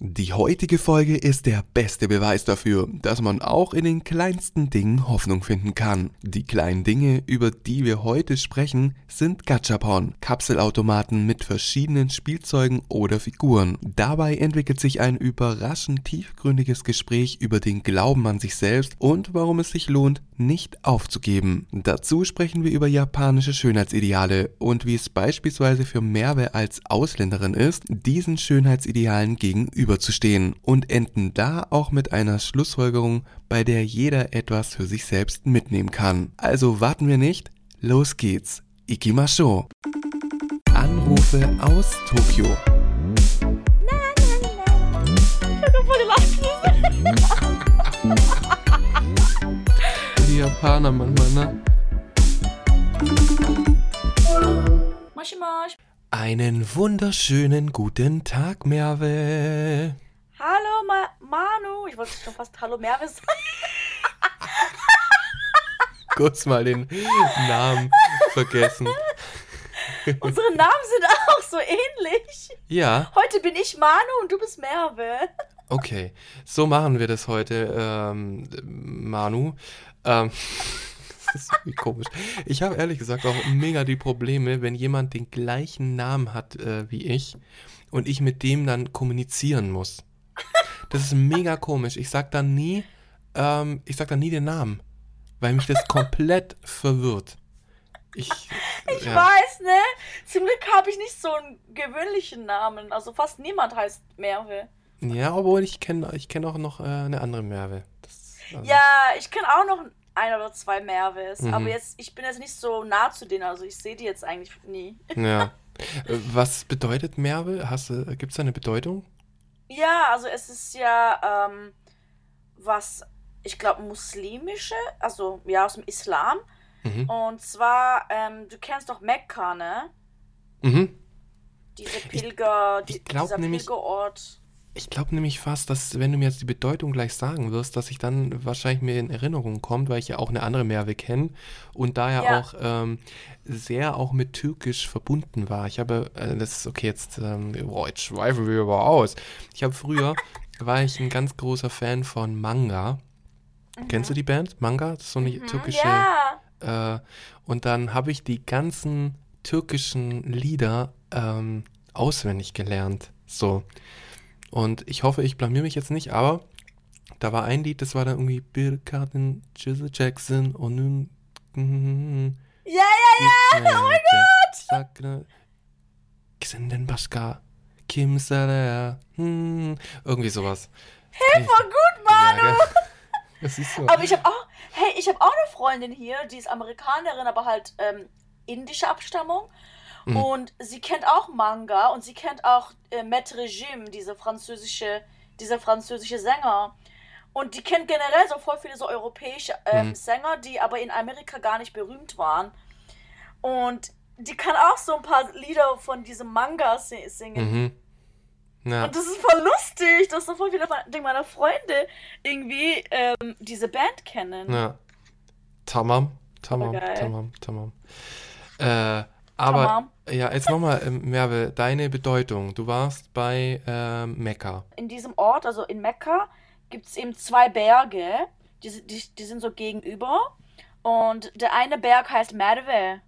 Die heutige Folge ist der beste Beweis dafür, dass man auch in den kleinsten Dingen Hoffnung finden kann. Die kleinen Dinge, über die wir heute sprechen, sind Gachapon, Kapselautomaten mit verschiedenen Spielzeugen oder Figuren. Dabei entwickelt sich ein überraschend tiefgründiges Gespräch über den Glauben an sich selbst und warum es sich lohnt, nicht aufzugeben. Dazu sprechen wir über japanische Schönheitsideale und wie es beispielsweise für Merve als Ausländerin ist, diesen Schönheitsidealen gegenüberzustehen und enden da auch mit einer Schlussfolgerung, bei der jeder etwas für sich selbst mitnehmen kann. Also warten wir nicht, los geht's. Ikimasho. Anrufe aus Tokio. Die Japaner manchmal, ne? Moshi. Einen wunderschönen guten Tag, Merve. Hallo Ma Manu. Ich wollte schon fast Hallo Merve sagen. Kurz mal den Namen vergessen. Unsere Namen sind auch so ähnlich. Ja, Heute bin ich Manu und du bist Merve. okay. So machen wir das heute, ähm, Manu. Ähm, das ist irgendwie komisch. Ich habe ehrlich gesagt auch mega die Probleme, wenn jemand den gleichen Namen hat äh, wie ich und ich mit dem dann kommunizieren muss. Das ist mega komisch. Ich sag dann nie, ähm, ich sag dann nie den Namen, weil mich das komplett verwirrt. Ich, Ich ja. weiß, ne? Zum Glück habe ich nicht so einen gewöhnlichen Namen. Also fast niemand heißt Merve. Ja, obwohl ich kenne ich kenn auch noch äh, eine andere Merve. Das, also- Ja, ich kenne auch noch ein oder zwei Merves. Mhm. Aber jetzt, ich bin jetzt nicht so nah zu denen. Also ich sehe die jetzt eigentlich nie. Ja. Äh, Was bedeutet Merve? Gibt es da eine Bedeutung? Ja, also es ist ja ähm, was, ich glaube, muslimische, also ja, aus dem Islam. Mhm. Und zwar, ähm, du kennst doch Mekka, ne? Mhm. Diese Pilger, ich die, glaub dieser nämlich- Pilgerort. Ich glaube nämlich fast, dass wenn du mir jetzt die Bedeutung gleich sagen wirst, dass ich dann wahrscheinlich mir in Erinnerung kommt, weil ich ja auch eine andere Merve kenne und da ja, auch ähm, sehr auch mit Türkisch verbunden war. Ich habe, äh, das ist okay, jetzt, ähm, boah, jetzt schweifen wir aber aus. Ich habe früher, war ich ein ganz großer Fan von Manga. Kennst du die Band? Manga? Das ist so eine Mhm, türkische. Ja, Äh, und dann habe ich die ganzen türkischen Lieder ähm, auswendig gelernt. So. Und ich hoffe, ich blamier mich jetzt nicht, aber da war ein Lied, das war dann irgendwie Cotton, Jizzle Jackson und nun. ja, ja, ja, oh mein Gott! Xinden Bashka, Kim Saleh, hm, irgendwie sowas. Hey, voll gut, Manu. Ja, das ist so. Aber ich habe auch, hey, ich habe auch eine Freundin hier, die ist Amerikanerin, aber halt ähm, indische Abstammung. Mhm. Und sie kennt auch Manga und sie kennt auch äh, Maître Regime, diese französische, dieser französische Sänger. Und die kennt generell so voll viele so europäische ähm, Mhm. Sänger, die aber in Amerika gar nicht berühmt waren. Und die kann auch so ein paar Lieder von diesem Manga si- singen. Mhm. Ja. Und das ist voll lustig, dass so voll viele meiner Freunde irgendwie ähm, diese Band kennen. Ja. Tamam, tamam, tamam, tamam. Äh, aber Tamam. Ja, jetzt nochmal, ähm, Merve, deine Bedeutung. Du warst bei ähm, Mekka. In diesem Ort, also in Mekka, gibt es eben zwei Berge, die, die, die sind so gegenüber. Und der eine Berg heißt Merve.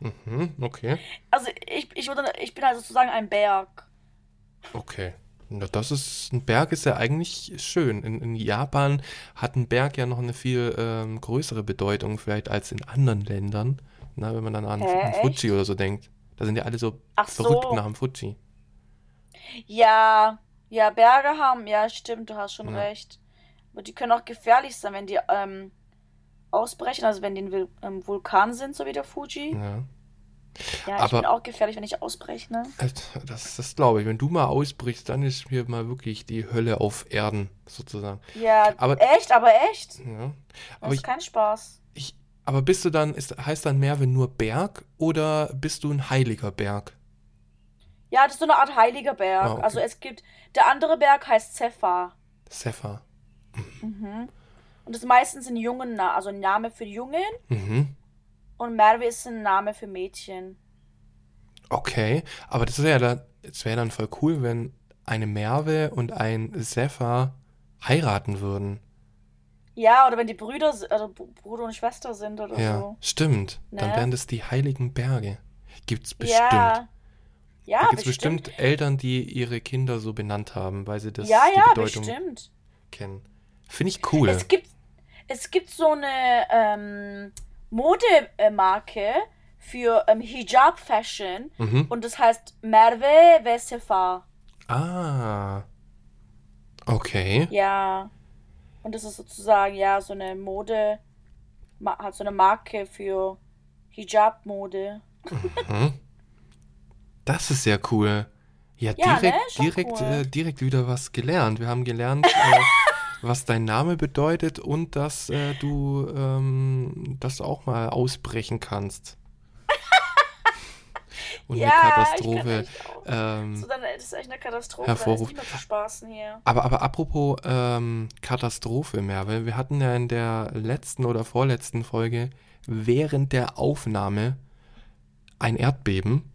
Mhm, okay, Also ich, ich, würde, ich bin also sozusagen ein Berg. okay. Na, das ist, ein Berg ist ja eigentlich schön. In, in Japan hat ein Berg ja noch eine viel ähm, größere Bedeutung vielleicht als in anderen Ländern. Na, wenn man dann an, Hä, an echt? Fuji oder so denkt. Da sind ja alle so Ach so. verrückt nach dem Fuji. Ja, ja, Berge haben, ja, stimmt, du hast schon Ja. recht. Aber die können auch gefährlich sein, wenn die ähm, ausbrechen, also wenn die ein Vul- ähm, Vulkan sind, so wie der Fuji. Ja. Ja, ich Aber- bin auch gefährlich, wenn ich ausbreche, ne? Das, das glaube ich. Wenn du mal ausbrichst, dann ist hier mal wirklich die Hölle auf Erden, sozusagen. Ja, Aber- echt, aber echt. Ja. Das Aber, ist ich, kein Spaß. ich, aber bist du dann, ist, heißt dann Merve nur Berg oder bist du ein heiliger Berg? Ja, das ist so eine Art heiliger Berg. Ah, okay. Also es gibt, der andere Berg heißt Zephyr. Sefa. Mhm. Und das ist meistens ein Jungen, also ein Name für Jungen. Mhm. Und Merve ist ein Name für Mädchen. Okay. Aber das wäre dann, das wäre dann voll cool, wenn eine Merve und ein Sefer heiraten würden. Ja, oder wenn die Brüder, also Br- Bruder und Schwester sind oder Ja, so. stimmt. Dann Ne? wären das die heiligen Berge. Gibt's bestimmt. Ja. Ja, da gibt's bestimmt. bestimmt Eltern, die ihre Kinder so benannt haben, weil sie das ja, die ja, Bedeutung bestimmt. kennen. Finde ich cool. Es gibt, es gibt so eine ähm, Modemarke für ähm, Hijab-Fashion Mhm. und das heißt Merve ve Sefa. Ah. Okay. Ja. Und das ist sozusagen, ja, so eine Mode, hat so eine Marke für Hijab-Mode. Mhm. Das ist sehr cool. Ja, Ja, direkt, ne? Direkt, cool. äh, direkt wieder was gelernt. Wir haben gelernt, äh, was dein Name bedeutet und dass äh, du ähm, das auch mal ausbrechen kannst. Und ja, eine Katastrophe. Ähm, So, dann, das ist echt eine Katastrophe. Hervorruf- Da ist niemand zu spaßen hier. Aber, aber apropos ähm, Katastrophe, Merve, wir hatten ja in der letzten oder vorletzten Folge während der Aufnahme ein Erdbeben.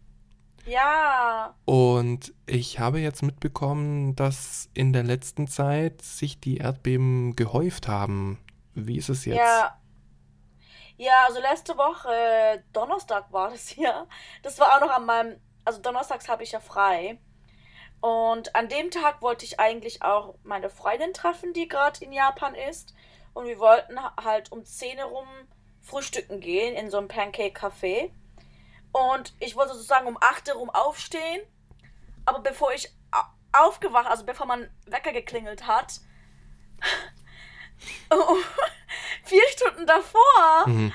Ja. Und ich habe jetzt mitbekommen, dass in der letzten Zeit sich die Erdbeben gehäuft haben. Wie ist es jetzt? Ja. Ja, also letzte Woche, Donnerstag war das ja. Das war auch noch an meinem, also donnerstags habe ich ja frei. Und an dem Tag wollte ich eigentlich auch meine Freundin treffen, die gerade in Japan ist. Und wir wollten ha- halt um 10 Uhr rum frühstücken gehen in so einem Pancake-Café. Und ich wollte sozusagen um 8 Uhr rum aufstehen. Aber bevor ich au- aufgewacht, also bevor mein Wecker geklingelt hat, vier Stunden davor Mhm.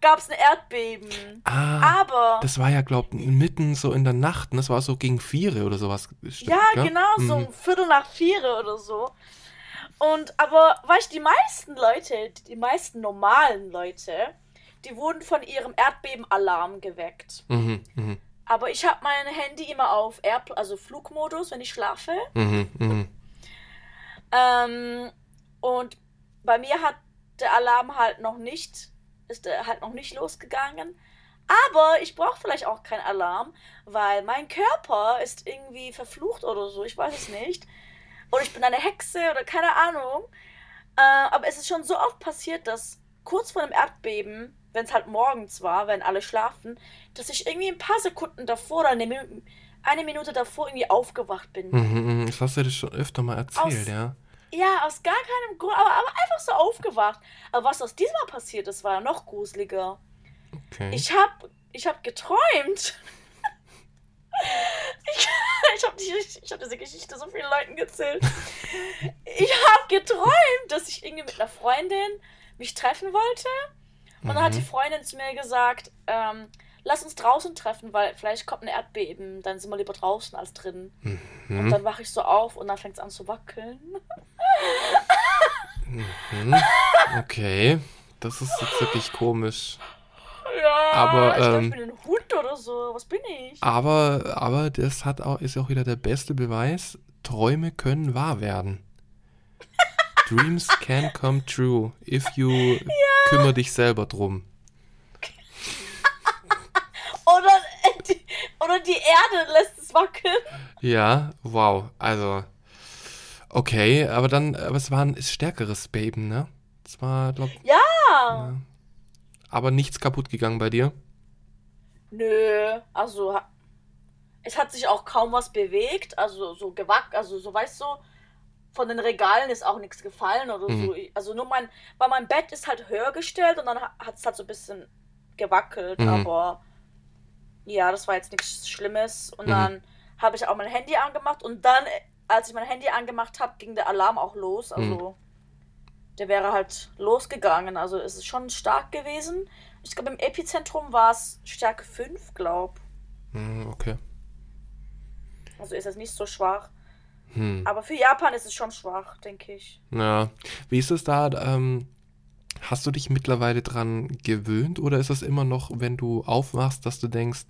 gab es ein Erdbeben. Ah, Aber das war ja, glaub mitten so in der Nacht. ne? Das war so gegen Viere oder sowas. Stimmt, ja, gell? genau, so Mhm. um Viertel nach vier oder so. Und aber, weißt du, die meisten Leute, die meisten normalen Leute, die wurden von ihrem Erdbebenalarm geweckt. Mhm, mhm, Aber ich habe mein Handy immer auf Air, also Flugmodus, wenn ich schlafe. mhm, mhm. Ähm, und bei mir hat der Alarm halt noch nicht, ist der halt noch nicht losgegangen. Aber ich brauche vielleicht auch keinen Alarm, weil mein Körper ist irgendwie verflucht oder so, ich weiß es nicht. Oder ich bin eine Hexe oder keine Ahnung. Äh, aber es ist schon so oft passiert, dass kurz vor dem Erdbeben, wenn es halt morgens war, wenn alle schlafen, dass ich irgendwie ein paar Sekunden davor oder eine, Min- eine Minute davor irgendwie aufgewacht bin. Mhm, mhm. Das hast du dir schon öfter mal erzählt, Aus- ja. Ja, aus gar keinem Grund, aber, aber einfach so aufgewacht. Aber was aus diesmal passiert ist, war ja noch gruseliger. Okay. Ich hab, ich hab geträumt. ich ich habe ich hab diese Geschichte so vielen Leuten erzählt. Ich hab geträumt, dass ich irgendwie mit einer Freundin mich treffen wollte. Und dann hat die Mhm. Freundin zu mir gesagt, ähm, lass uns draußen treffen, weil vielleicht kommt ein Erdbeben. Dann sind wir lieber draußen als drin. Und Mhm. dann wache ich so auf und dann fängt es an zu wackeln. Mhm. Okay. Das ist jetzt wirklich komisch. Ja, Aber, ich glaube, ähm, ich bin ein Hund oder so. Was bin ich? Aber, aber das hat auch, ist auch wieder der beste Beweis. Träume können wahr werden. Dreams can come true if you kümmer dich selber drum. Oder, äh, die, oder die Erde lässt es wackeln. Ja, wow. Also, okay, aber dann, aber es war ein stärkeres Beben, ne? Es war, glaub, Ja. ja. aber nichts kaputt gegangen bei dir. Nö, also es hat sich auch kaum was bewegt. Also so gewack, also so weißt du, von den Regalen ist auch nichts gefallen oder Mhm. so. Also nur mein, weil mein Bett ist halt höher gestellt und dann hat es halt so ein bisschen gewackelt, Mhm. aber ja, das war jetzt nichts Schlimmes. Und Mhm. dann habe ich auch mein Handy angemacht und dann, als ich mein Handy angemacht habe, ging der Alarm auch los. Also der wäre halt losgegangen. Also es ist schon stark gewesen. Ich glaube, im Epizentrum war es Stärke 5, glaub. Hm, okay. Also ist es nicht so schwach. Hm. Aber für Japan ist es schon schwach, denke ich. Ja. Wie ist es da? Ähm, hast du dich mittlerweile dran gewöhnt oder ist es immer noch, wenn du aufwachst, dass du denkst,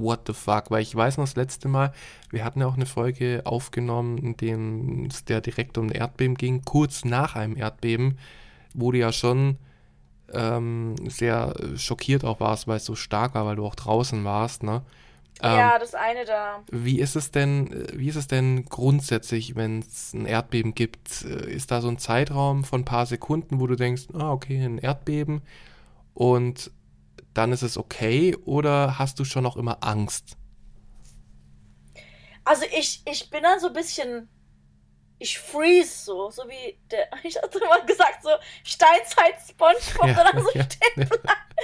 what the fuck? Weil ich weiß noch das letzte Mal, wir hatten ja auch eine Folge aufgenommen, in dem es der direkt um ein Erdbeben ging, kurz nach einem Erdbeben, wo du ja schon ähm, sehr schockiert auch warst, weil es so stark war, weil du auch draußen warst, ne? ja, das eine da. Wie ist es denn, wie ist es denn grundsätzlich, wenn es ein Erdbeben gibt? Ist da so ein Zeitraum von ein paar Sekunden, wo du denkst, ah, okay, ein Erdbeben und dann ist es okay oder hast du schon noch immer Angst? Also ich, ich bin dann so ein bisschen, ich freeze so, so wie der, ich hatte mal gesagt, so Steinzeit-Spongebob, ja, dann so ja, stehen ja,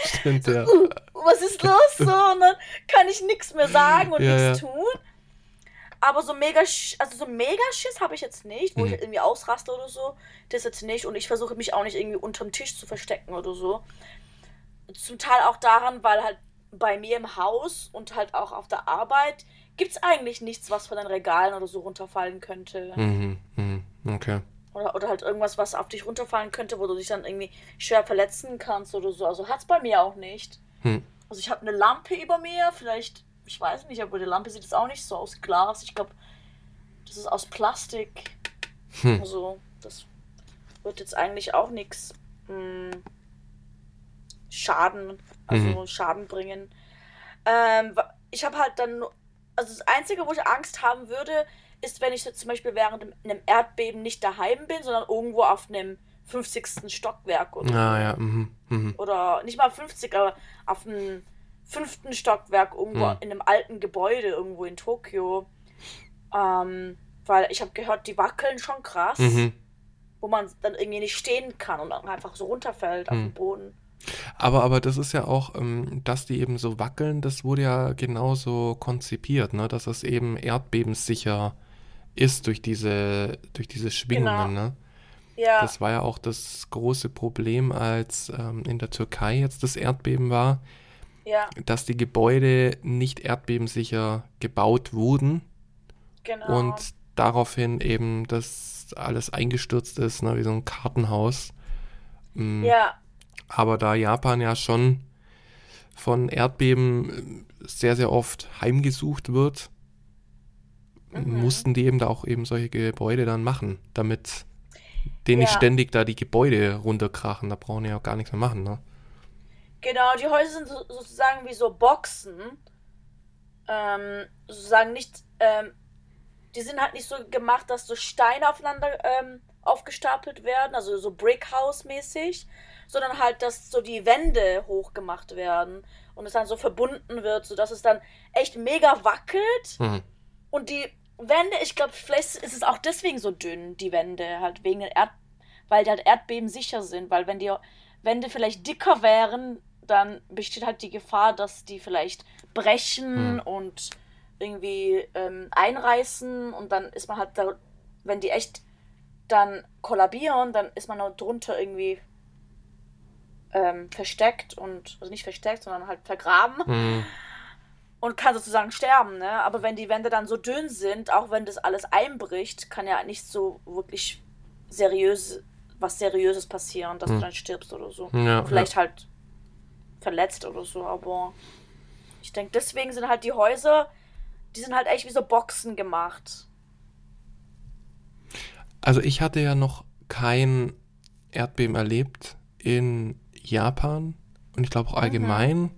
Stimmt, ja. Uh, was ist los? So, und dann kann ich nichts mehr sagen und ja, nichts tun. Aber so mega, also so mega Schiss habe ich jetzt nicht, wo mhm. ich irgendwie ausraste oder so. Das jetzt nicht. Und ich versuche mich auch nicht irgendwie unterm Tisch zu verstecken oder so. Zum Teil auch daran, weil halt bei mir im Haus und halt auch auf der Arbeit gibt es eigentlich nichts, was von den Regalen oder so runterfallen könnte. Mhm, mhm, okay. Oder, oder halt irgendwas, was auf dich runterfallen könnte, wo du dich dann irgendwie schwer verletzen kannst oder so. Also hat es bei mir auch nicht. Hm. Also ich habe eine Lampe über mir, vielleicht, ich weiß nicht, aber die Lampe sieht jetzt auch nicht so aus Glas. Ich glaube, das ist aus Plastik. Hm. Also, das wird jetzt eigentlich auch nichts hm, Schaden, also mhm. Schaden bringen. Ähm, ich habe halt dann, also das Einzige, wo ich Angst haben würde, ist, wenn ich jetzt zum Beispiel während einem Erdbeben nicht daheim bin, sondern irgendwo auf einem 50. Stockwerk oder ah, ja. Mhm. Mhm. oder nicht mal 50, aber auf einem fünften Stockwerk irgendwo mhm. in einem alten Gebäude irgendwo in Tokio. Ähm, weil ich habe gehört, die wackeln schon krass, mhm. wo man dann irgendwie nicht stehen kann und dann einfach so runterfällt auf den mhm. Boden. Aber, aber das ist ja auch, ähm, dass die eben so wackeln, das wurde ja genauso konzipiert, ne? dass es eben erdbebensicher ist durch diese, durch diese Schwingungen. Genau. Ne? Ja. Das war ja auch das große Problem, als ähm, in der Türkei jetzt das Erdbeben war, ja. dass die Gebäude nicht erdbebensicher gebaut wurden. Genau. Und daraufhin eben das alles eingestürzt ist, ne, wie so ein Kartenhaus. Mhm. Ja. Aber da Japan ja schon von Erdbeben sehr, sehr oft heimgesucht wird, mhm. mussten die eben da auch eben solche Gebäude dann machen, damit denen ja. nicht ständig da die Gebäude runterkrachen. Da brauchen die ja auch gar nichts mehr machen, ne? Genau, die Häuser sind so, sozusagen wie so Boxen. Ähm, sozusagen nicht, ähm, die sind halt nicht so gemacht, dass so Steine aufeinander ähm, aufgestapelt werden, also so Brickhouse-mäßig, sondern halt, dass so die Wände hochgemacht werden und es dann so verbunden wird, sodass es dann echt mega wackelt. Mhm. Und die Wände, ich glaube, vielleicht ist es auch deswegen so dünn, die Wände, halt wegen den Erd weil die halt Erdbeben sicher sind, weil wenn die Wände vielleicht dicker wären, dann besteht halt die Gefahr, dass die vielleicht brechen hm. und irgendwie ähm, einreißen und dann ist man halt da, wenn die echt dann kollabieren, dann ist man noch drunter irgendwie ähm, versteckt und, also nicht versteckt, sondern halt vergraben. Hm und kann sozusagen sterben, ne? Aber wenn die Wände dann so dünn sind, auch wenn das alles einbricht, kann ja nicht so wirklich seriös, was Seriöses passieren, dass hm. du dann stirbst oder so. Ja, Vielleicht ja. halt verletzt oder so, aber ich denke, deswegen sind halt die Häuser, die sind halt echt wie so Boxen gemacht. Also ich hatte ja noch kein Erdbeben erlebt in Japan und ich glaube auch allgemein. Mhm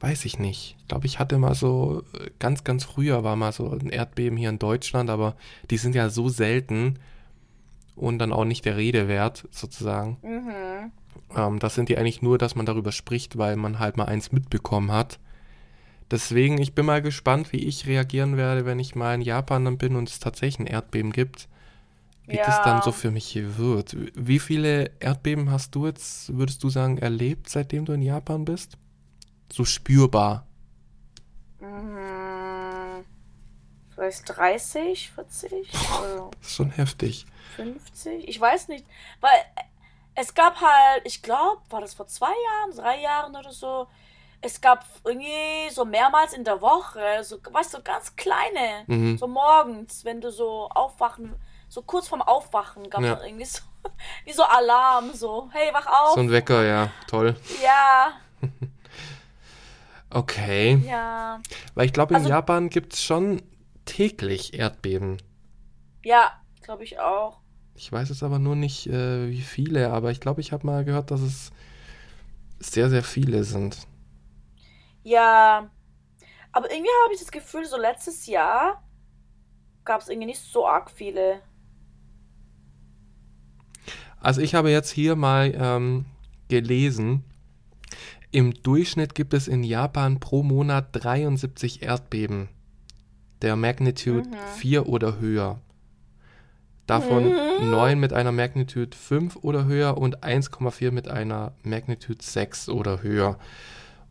weiß ich nicht. Ich glaube, ich hatte mal so, ganz, ganz früher war mal so ein Erdbeben hier in Deutschland, aber die sind ja so selten und dann auch nicht der Rede wert, sozusagen. Mhm. Ähm, das sind die eigentlich nur, dass man darüber spricht, weil man halt mal eins mitbekommen hat. Deswegen, ich bin mal gespannt, wie ich reagieren werde, wenn ich mal in Japan dann bin und es tatsächlich ein Erdbeben gibt. Wie ja. das dann so für mich hier wird. Wie viele Erdbeben hast du jetzt, würdest du sagen, erlebt, seitdem du in Japan bist? so spürbar? Mhm. Vielleicht 30, 40? Also das ist schon heftig. 50? Ich weiß nicht. Weil es gab halt, ich glaube, war das vor zwei Jahren, drei Jahren oder so. Es gab irgendwie so mehrmals in der Woche, so, weißt du, so ganz kleine, mhm. so morgens, wenn du so aufwachen, so kurz vorm Aufwachen gab es ja. irgendwie so, wie so Alarm, so, hey, wach auf. So ein Wecker, ja, toll. Ja. Okay. Ja. Weil ich glaube, in also, Japan gibt es schon täglich Erdbeben. Ja, glaube ich auch. Ich weiß jetzt aber nur nicht, äh, wie viele, aber ich glaube, ich habe mal gehört, dass es sehr, sehr viele sind. Ja, Aber irgendwie habe ich das Gefühl, so letztes Jahr gab es irgendwie nicht so arg viele. Also ich habe jetzt hier mal ähm, gelesen, im Durchschnitt gibt es in Japan pro Monat 73 Erdbeben der Magnitude Mhm. 4 oder höher. Davon Mhm. 9 mit einer Magnitude 5 oder höher und 1,4 mit einer Magnitude 6 oder höher.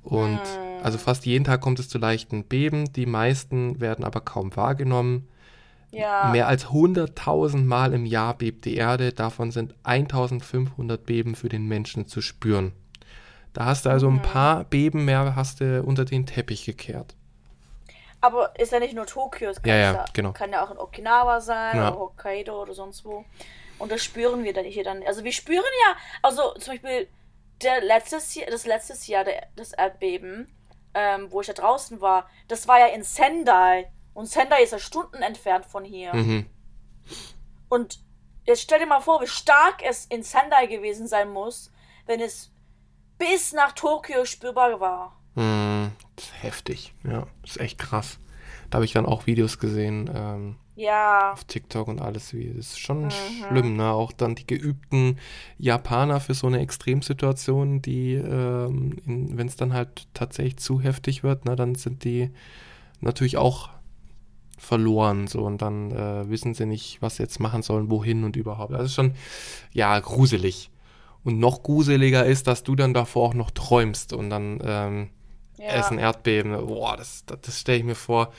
Und Mhm. also fast jeden Tag kommt es zu leichten Beben, die meisten werden aber kaum wahrgenommen. Ja. Mehr als 100.000 Mal im Jahr bebt die Erde, davon sind 1500 Beben für den Menschen zu spüren. Da hast du also ein Mhm. paar Beben mehr hast du unter den Teppich gekehrt. Aber ist ja nicht nur Tokio, es kann Ja, ja, ja, genau. kann ja auch in Okinawa sein Ja. oder Hokkaido oder sonst wo. Und das spüren wir dann hier dann. Also wir spüren ja, also zum Beispiel der letztes Jahr, das letztes Jahr der, das Erdbeben, ähm, wo ich da draußen war, das war ja in Sendai. Und Sendai ist ja Stunden entfernt von hier. Mhm. Und jetzt stell dir mal vor, wie stark es in Sendai gewesen sein muss, wenn es bis nach Tokio spürbar war. Mhm. Das ist heftig. Ja, das ist echt krass. Da habe ich dann auch Videos gesehen ähm, Ja. auf TikTok und alles. Wie. Das ist schon Mhm. schlimm, ne? Auch dann die geübten Japaner für so eine Extremsituation, die, ähm, wenn es dann halt tatsächlich zu heftig wird, ne, dann sind die natürlich auch verloren so und dann äh, wissen sie nicht, was sie jetzt machen sollen, wohin und überhaupt. Das ist schon, ja, gruselig. Und noch gruseliger ist, dass du dann davor auch noch träumst und dann ähm, ja. es ein Erdbeben. Boah, das, das, das stelle ich mir vor.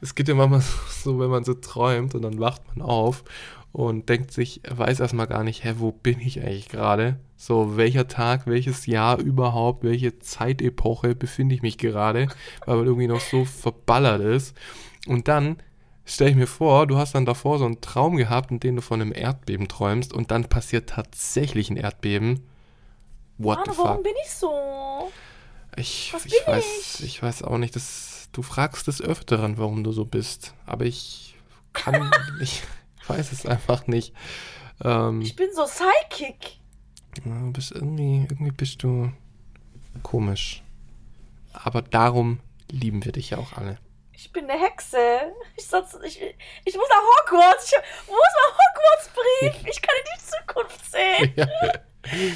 Es geht ja manchmal so, wenn man so träumt und dann wacht man auf und denkt sich, weiß erstmal gar nicht, hä, wo bin ich eigentlich gerade? So, welcher Tag, welches Jahr überhaupt, welche Zeitepoche befinde ich mich gerade, weil man irgendwie noch so verballert ist. Und dann stelle ich mir vor, du hast dann davor so einen Traum gehabt, in dem du von einem Erdbeben träumst und dann passiert tatsächlich ein Erdbeben. What Mann, the warum fuck? bin ich so? Ich, Was ich bin weiß, ich? ich weiß auch nicht, das, du fragst des Öfteren, warum du so bist. Aber ich kann, ich weiß es einfach nicht. Ähm, Ich bin so psychic. du bist irgendwie, irgendwie bist du komisch. Aber darum lieben wir dich ja auch alle. Ich bin eine Hexe. Ich, sonst, ich, ich muss nach Hogwarts. Ich, wo ist mein Hogwarts-Brief? Ich kann in die Zukunft sehen. Ja.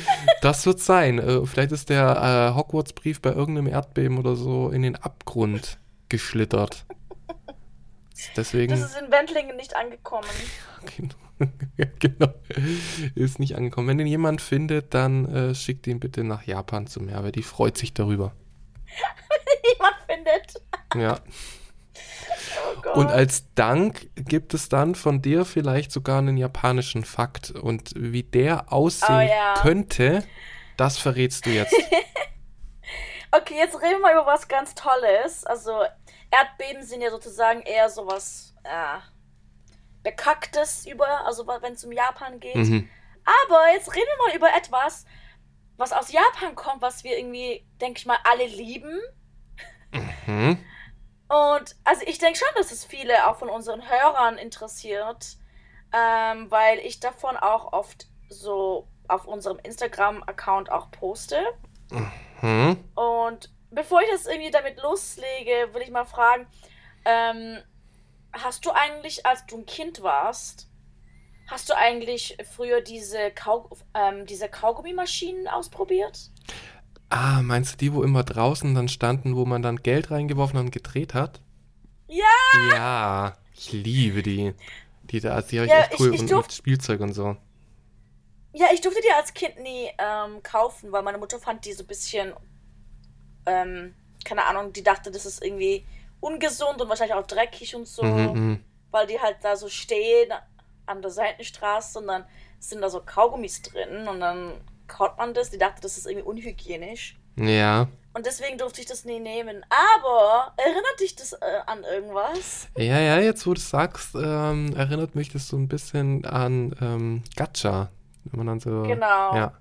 Das wird sein. Äh, Vielleicht ist der äh, Hogwarts-Brief bei irgendeinem Erdbeben oder so in den Abgrund geschlittert. Deswegen. Das ist in Wendlingen nicht angekommen. Genau. Ja, genau. Ist nicht angekommen. Wenn den jemand findet, dann äh, schickt ihn bitte nach Japan zu Merve. Die freut sich darüber. Niemand findet. Ja. Oh. Und als Dank gibt es dann von dir vielleicht sogar einen japanischen Fakt. Und wie der aussehen Oh, ja. könnte, das verrätst du jetzt. Okay, jetzt reden wir mal über was ganz Tolles. Also, Erdbeben sind ja sozusagen eher sowas äh, Bekacktes über, also wenn es um Japan geht. Mhm. Aber jetzt reden wir mal über etwas, was aus Japan kommt, was wir irgendwie, denke ich mal, alle lieben. Mhm. Und also ich denke schon, dass es viele auch von unseren Hörern interessiert, ähm, weil ich davon auch oft so auf unserem Instagram-Account auch poste. Mhm. Und bevor ich das irgendwie damit loslege, will ich mal fragen, ähm, hast du eigentlich, als du ein Kind warst, hast du eigentlich früher diese, Kau ähm, diese Kaugummimaschinen ausprobiert? Ah, meinst du die, wo immer draußen dann standen, wo man dann Geld reingeworfen und gedreht hat? Ja! Ja, ich liebe die. Die, da, die habe ich Ja, echt cool ich- ich und durf- Spielzeug und so. Ja, ich durfte die als Kind nie ähm, kaufen, weil meine Mutter fand die so ein bisschen, ähm, keine Ahnung, die dachte, das ist irgendwie ungesund und wahrscheinlich auch dreckig und so, Mhm, mhm. weil die halt da so stehen an der Seitenstraße und dann sind da so Kaugummis drin und dann kaut man das. Die dachte, das ist irgendwie unhygienisch. Ja. Und deswegen durfte ich das nie nehmen. Aber erinnert dich das äh, an irgendwas? Ja, ja, jetzt wo du es sagst, ähm, erinnert mich das so ein bisschen an ähm, Gacha. Wenn man dann so. Genau. Ja.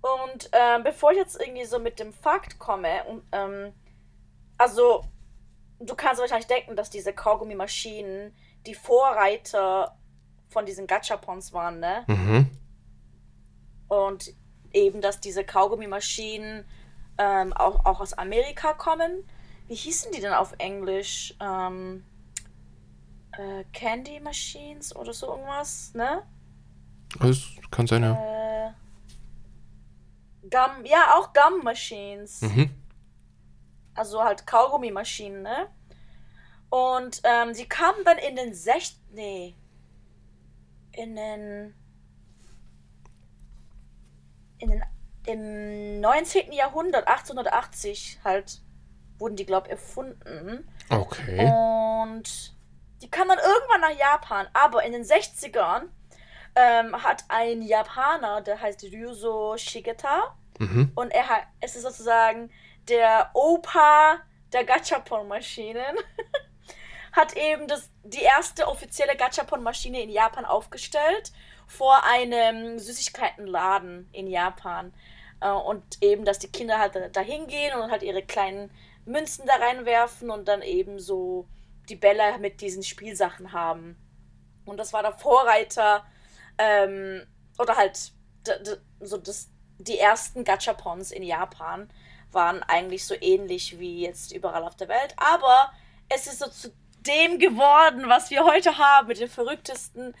Und ähm, bevor ich jetzt irgendwie so mit dem Fakt komme, und, ähm, also du kannst wahrscheinlich denken, dass diese Kaugummimaschinen die Vorreiter von diesen Gachapons waren, ne? Mhm. Und eben, dass diese Kaugummimaschinen ähm, auch, auch aus Amerika kommen. wie hießen die denn auf Englisch? Ähm, äh, Candy Machines oder so irgendwas, ne? Das kann sein, ja. Äh, Gum, ja, auch Gum Machines. Mhm. Also halt Kaugummi-Maschinen, ne? Und ähm, sie kamen dann in den sech... Nee. In den... In den... Im 19. Jahrhundert, 1880 halt, wurden die, glaube ich, erfunden. Okay. Und die kamen dann irgendwann nach Japan. Aber in den 60ern ähm, hat ein Japaner, der heißt Ryuzo Shigeta, Mhm. und er hat, es ist sozusagen der Opa der Gachapon-Maschinen, hat eben das, die erste offizielle Gachapon-Maschine in Japan aufgestellt vor einem Süßigkeitenladen in Japan. Äh, Und eben, dass die Kinder halt da hingehen und halt ihre kleinen Münzen da reinwerfen und dann eben so die Bälle mit diesen Spielsachen haben. Und das war der Vorreiter, ähm, oder halt so das, die ersten Gachapons in Japan waren eigentlich so ähnlich wie jetzt überall auf der Welt. Aber es ist so zu dem geworden, was wir heute haben, mit den verrücktesten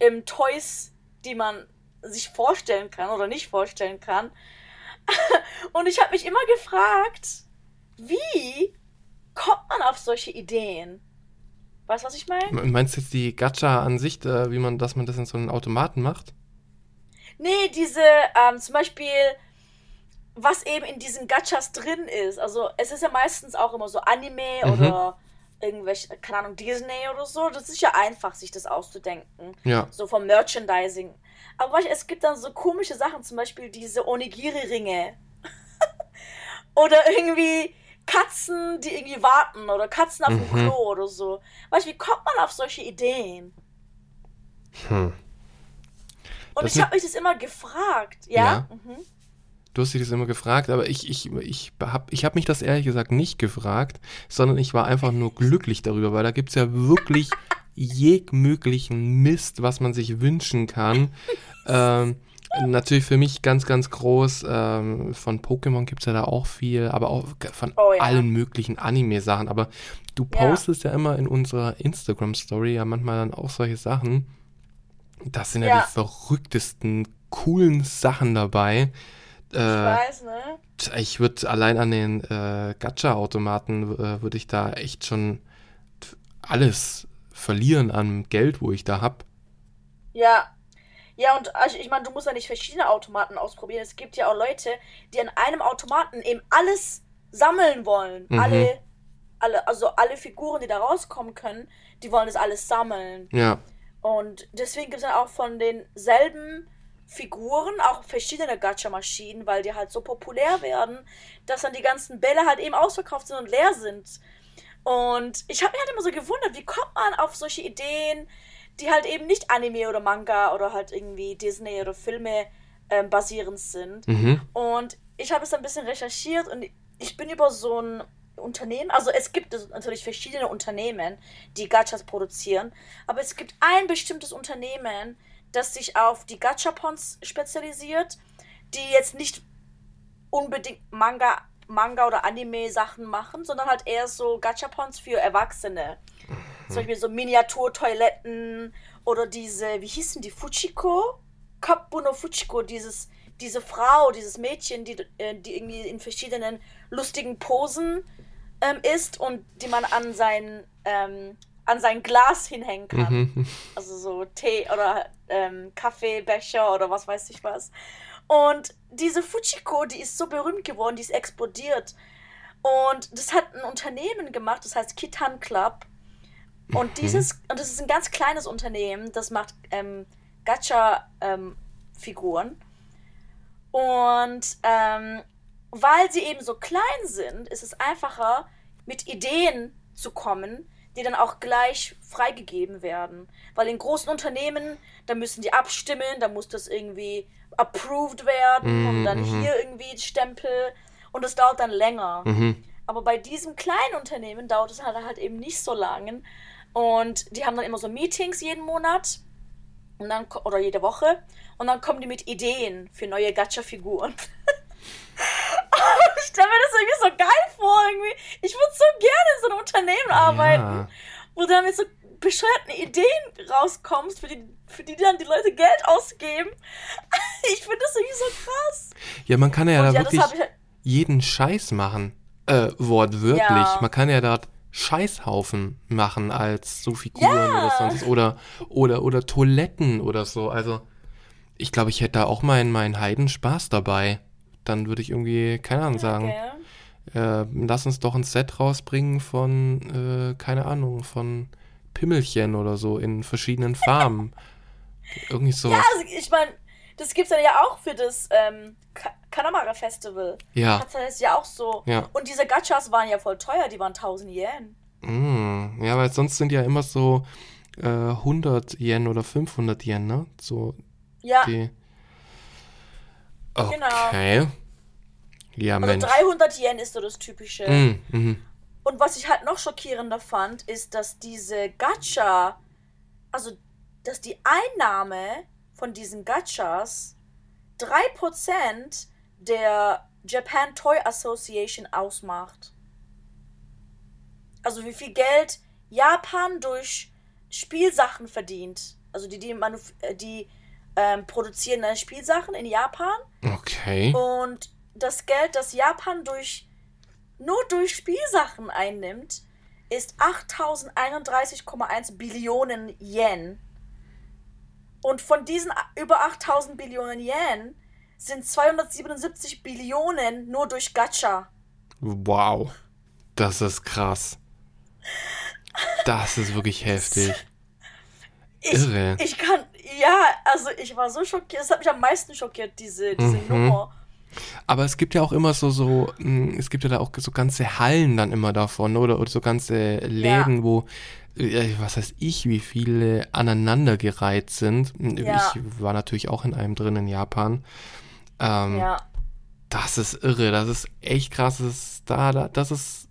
ähm, Toys, die man sich vorstellen kann oder nicht vorstellen kann. Und ich habe mich immer gefragt, wie kommt man auf solche Ideen? Weißt du, was ich meine? Me- Meinst du jetzt die Gacha-Ansicht, äh, wie man, dass man das in so einen Automaten macht? Nee, diese, ähm, zum Beispiel, was eben in diesen Gachas drin ist. Also, es ist ja meistens auch immer so Anime Mhm. oder irgendwelche, keine Ahnung, Disney oder so. Das ist ja einfach, sich das auszudenken. Ja. So vom Merchandising. Aber weißt, du, es gibt dann so komische Sachen, zum Beispiel diese Onigiri-Ringe. oder irgendwie Katzen, die irgendwie warten. Oder Katzen auf dem Mhm. Klo oder so. Weißt du, wie kommt man auf solche Ideen? Hm. Und Das ich habe mich das immer gefragt. Ja? Ja. Mhm. Du hast dich das immer gefragt, aber ich, ich, ich habe ich hab mich das ehrlich gesagt nicht gefragt, sondern ich war einfach nur glücklich darüber, weil da gibt es ja wirklich jegmöglichen Mist, was man sich wünschen kann. ähm, natürlich für mich ganz, ganz groß. Ähm, von Pokémon gibt es ja da auch viel, aber auch von Oh ja. allen möglichen Anime-Sachen. Aber du Ja. postest ja. immer in unserer Instagram-Story ja manchmal dann auch solche Sachen. Das sind ja, Ja. die verrücktesten, coolen Sachen dabei. Ich Äh, weiß, ne? ich würde allein an den äh, Gacha-Automaten äh, würde ich da echt schon alles verlieren an Geld, wo ich da hab. Ja. Ja, und also ich meine, du musst ja nicht verschiedene Automaten ausprobieren. Es gibt ja auch Leute, die an einem Automaten eben alles sammeln wollen. Mhm. Alle, alle, also alle Figuren, die da rauskommen können, die wollen das alles sammeln. Ja, Und deswegen gibt es dann auch von denselben Figuren auch verschiedene Gacha-Maschinen, weil die halt so populär werden, dass dann die ganzen Bälle halt eben ausverkauft sind und leer sind. Und ich habe mich halt immer so gewundert, wie kommt man auf solche Ideen, die halt eben nicht Anime oder Manga oder halt irgendwie Disney oder Filme ähm, basierend sind. mhm. Und ich habe es ein bisschen recherchiert und ich bin über so ein Unternehmen, also es gibt natürlich verschiedene Unternehmen, die Gachas produzieren, aber es gibt ein bestimmtes Unternehmen, das sich auf die Gachapons spezialisiert, die jetzt nicht unbedingt Manga, Manga oder Anime-Sachen machen, sondern halt eher so Gachapons für Erwachsene. Zum Beispiel so Miniaturtoiletten oder diese, wie hießen die, Fujiko? Kabuno Fujiko, dieses, diese Frau, dieses Mädchen, die, äh, die irgendwie in verschiedenen lustigen Posen ähm, ist und die man an sein, ähm, an sein Glas hinhängen kann. Mhm. Also so Tee oder ähm, Kaffeebecher oder was weiß ich was. Und diese Fujiko, die ist so berühmt geworden, die ist explodiert. Und das hat ein Unternehmen gemacht, das heißt Kitan Club. Und dieses, und das ist ein ganz kleines Unternehmen, das macht ähm, Gacha-Figuren. und ähm, weil sie eben so klein sind, ist es einfacher, mit Ideen zu kommen, die dann auch gleich freigegeben werden. Weil in großen Unternehmen, da müssen die abstimmen, da muss das irgendwie approved werden Mhm, und dann mhm. hier irgendwie Stempel und das dauert dann länger. Mhm. Aber bei diesem kleinen Unternehmen dauert es halt, halt eben nicht so lange. Und die haben dann immer so Meetings jeden Monat und dann, oder jede Woche. Und dann kommen die mit Ideen für neue Gacha-Figuren. Stelle mir das irgendwie so geil vor. Irgendwie. Ich würde so gerne in so einem Unternehmen arbeiten, Ja. wo du dann mit so bescheuerten Ideen rauskommst, für die, für die dann die Leute Geld ausgeben. Ich finde das irgendwie so krass. Ja, man kann ja Und da ja, wirklich halt. jeden Scheiß machen. Äh, wortwörtlich. Ja. Man kann ja dort Scheißhaufen machen als so Figuren Ja. oder sonst oder oder oder Toiletten oder so. Also ich glaube, ich hätte da auch meinen meinen Heidenspaß dabei. Dann würde ich irgendwie, keine Ahnung, sagen, Okay. äh, lass uns doch ein Set rausbringen von, äh, keine Ahnung, von Pimmelchen oder so in verschiedenen Farben. Irgendwie so. Ja, also ich meine, das gibt's dann ja auch für das ähm, Ka- Kanamara Festival. Ja. Das ja auch so. Ja. Und diese Gachas waren ja voll teuer, die waren 1000 Yen. Mm, ja, weil sonst sind ja immer so äh, 100 Yen oder 500 Yen, ne? So Ja, die. Genau. Okay. Ja, also Mensch. 300 Yen ist so das typische. Mm, mhm. Und was ich halt noch schockierender fand, ist, dass diese Gacha, also dass die Einnahme von diesen Gachas 3% der Japan Toy Association ausmacht. Also wie viel Geld Japan durch Spielsachen verdient. Also die, die, manuf äh, die ähm, produzieren dann Spielsachen in Japan Okay. und das Geld, das Japan durch nur durch Spielsachen einnimmt, ist 8031,1 Billionen Yen. Und von diesen über 8000 Billionen Yen sind 277 Billionen nur durch Gacha. Wow. Das ist krass. Das ist wirklich heftig. Ich, Irre. ich kann, ja, also ich war so schockiert, es hat mich am meisten schockiert, diese, diese Mhm. Nummer. Aber es gibt ja auch immer so, so, mh, es gibt ja da auch so ganze Hallen dann immer davon, oder? Oder so ganze Läden, wo, äh, was heißt ich, wie viele aneinandergereiht sind. Ja. Ich war natürlich auch in einem drin in Japan. Ähm, Ja. Das ist irre, das ist echt krass. Das ist, da, da, das ist,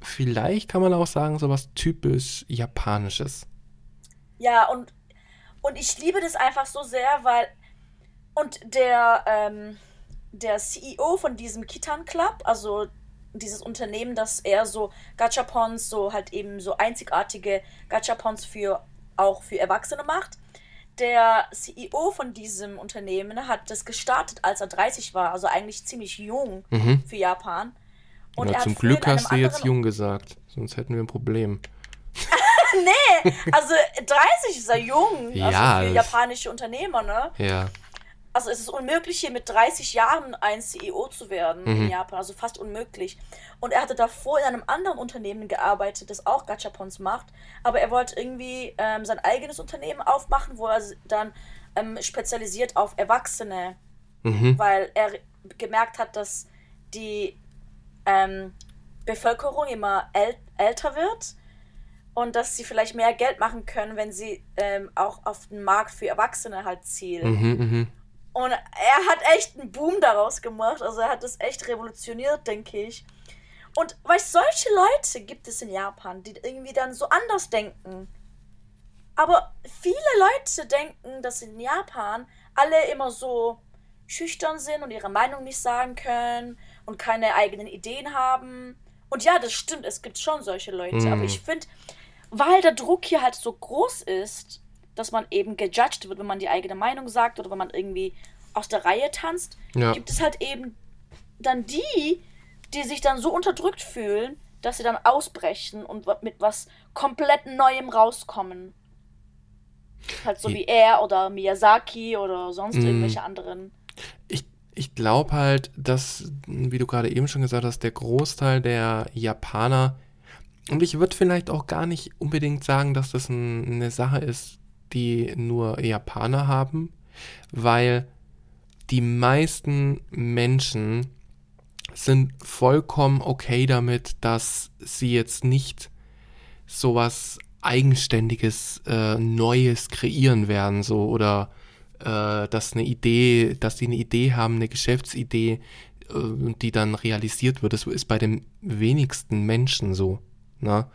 vielleicht kann man auch sagen, so was typisch Japanisches. Ja, und, und ich liebe das einfach so sehr, weil. Und der, ähm, der CEO von diesem Kitan Club, also dieses Unternehmen, das eher so Gachapons, so halt eben so einzigartige Gachapons für auch für Erwachsene macht. Der CEO von diesem Unternehmen hat das gestartet, als er 30 war, also eigentlich ziemlich jung Mhm. für Japan. Und ja, er zum Glück hast du jetzt jung gesagt, sonst hätten wir ein Problem. Nee, also 30 ist er jung, also Ja, für das- japanische Unternehmer, ne? Ja. Also es ist unmöglich, hier mit 30 Jahren ein CEO zu werden in Mhm. Japan, also fast unmöglich. Und er hatte davor in einem anderen Unternehmen gearbeitet, das auch Gachapons macht, aber er wollte irgendwie ähm, sein eigenes Unternehmen aufmachen, wo er dann ähm, spezialisiert auf Erwachsene, Mhm. weil er gemerkt hat, dass die ähm, Bevölkerung immer äl älter wird und dass sie vielleicht mehr Geld machen können, wenn sie ähm, auch auf den Markt für Erwachsene halt zielen. Mhm, mhm. Und er hat echt einen Boom daraus gemacht. Also er hat das echt revolutioniert, denke ich. Und weißt solche Leute gibt es in Japan, die irgendwie dann so anders denken. Aber viele Leute denken, dass in Japan alle immer so schüchtern sind und ihre Meinung nicht sagen können und keine eigenen Ideen haben. Und ja, das stimmt, es gibt schon solche Leute. Mhm. Aber ich finde, weil der Druck hier halt so groß ist, dass man eben gejudged wird, wenn man die eigene Meinung sagt oder wenn man irgendwie aus der Reihe tanzt, Ja. gibt es halt eben dann die, die sich dann so unterdrückt fühlen, dass sie dann ausbrechen und mit was komplett Neuem rauskommen. Halt so Je- wie er oder Miyazaki oder sonst Mm. irgendwelche anderen. Ich, ich glaube halt, dass, wie du gerade eben schon gesagt hast, der Großteil der Japaner, und ich würde vielleicht auch gar nicht unbedingt sagen, dass das ein, eine Sache ist, die nur Japaner haben, weil die meisten Menschen sind vollkommen okay damit, dass sie jetzt nicht sowas Eigenständiges, äh, Neues kreieren werden, so oder äh, dass eine Idee, dass die eine Idee haben, eine Geschäftsidee, äh, die dann realisiert wird. Das ist bei den wenigsten Menschen so. Ne?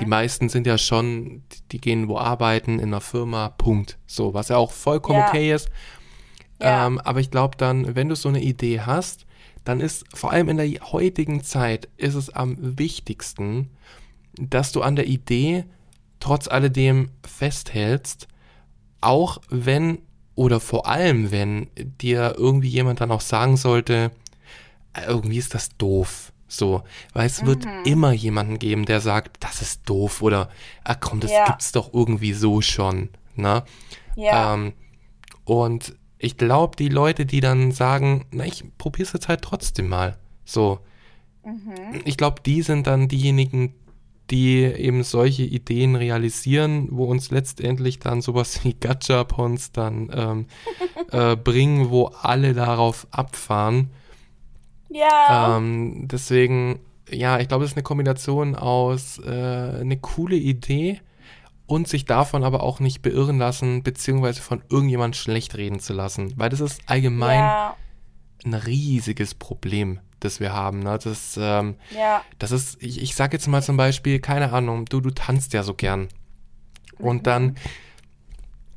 Die meisten sind ja schon, die, die gehen wo arbeiten, in einer Firma, Punkt. So, was ja auch vollkommen Ja. okay ist. Ja. Ähm, aber ich glaube dann, wenn du so eine Idee hast, dann ist vor allem in der heutigen Zeit ist es am wichtigsten, dass du an der Idee trotz alledem festhältst, auch wenn oder vor allem wenn dir irgendwie jemand dann auch sagen sollte, äh, irgendwie ist das doof. So, weil es mhm. wird immer jemanden geben, der sagt, das ist doof oder, ach komm, das ja. gibt's doch irgendwie so schon, ne? Ja. Ähm, und ich glaube, die Leute, die dann sagen, na, ich probier's jetzt halt trotzdem mal, so, mhm. ich glaube, die sind dann diejenigen, die eben solche Ideen realisieren, wo uns letztendlich dann sowas wie Gachapons dann ähm, äh, bringen, wo alle darauf abfahren. Ja. Ähm, deswegen, ja, ich glaube, es ist eine Kombination aus äh, eine coole Idee und sich davon aber auch nicht beirren lassen, beziehungsweise von irgendjemand schlecht reden zu lassen. Weil das ist allgemein ja. ein riesiges Problem das wir haben. Ne? Das, ähm, ja. das ist, ich, ich sag jetzt mal zum Beispiel, keine Ahnung, du, du tanzt ja so gern. Und dann,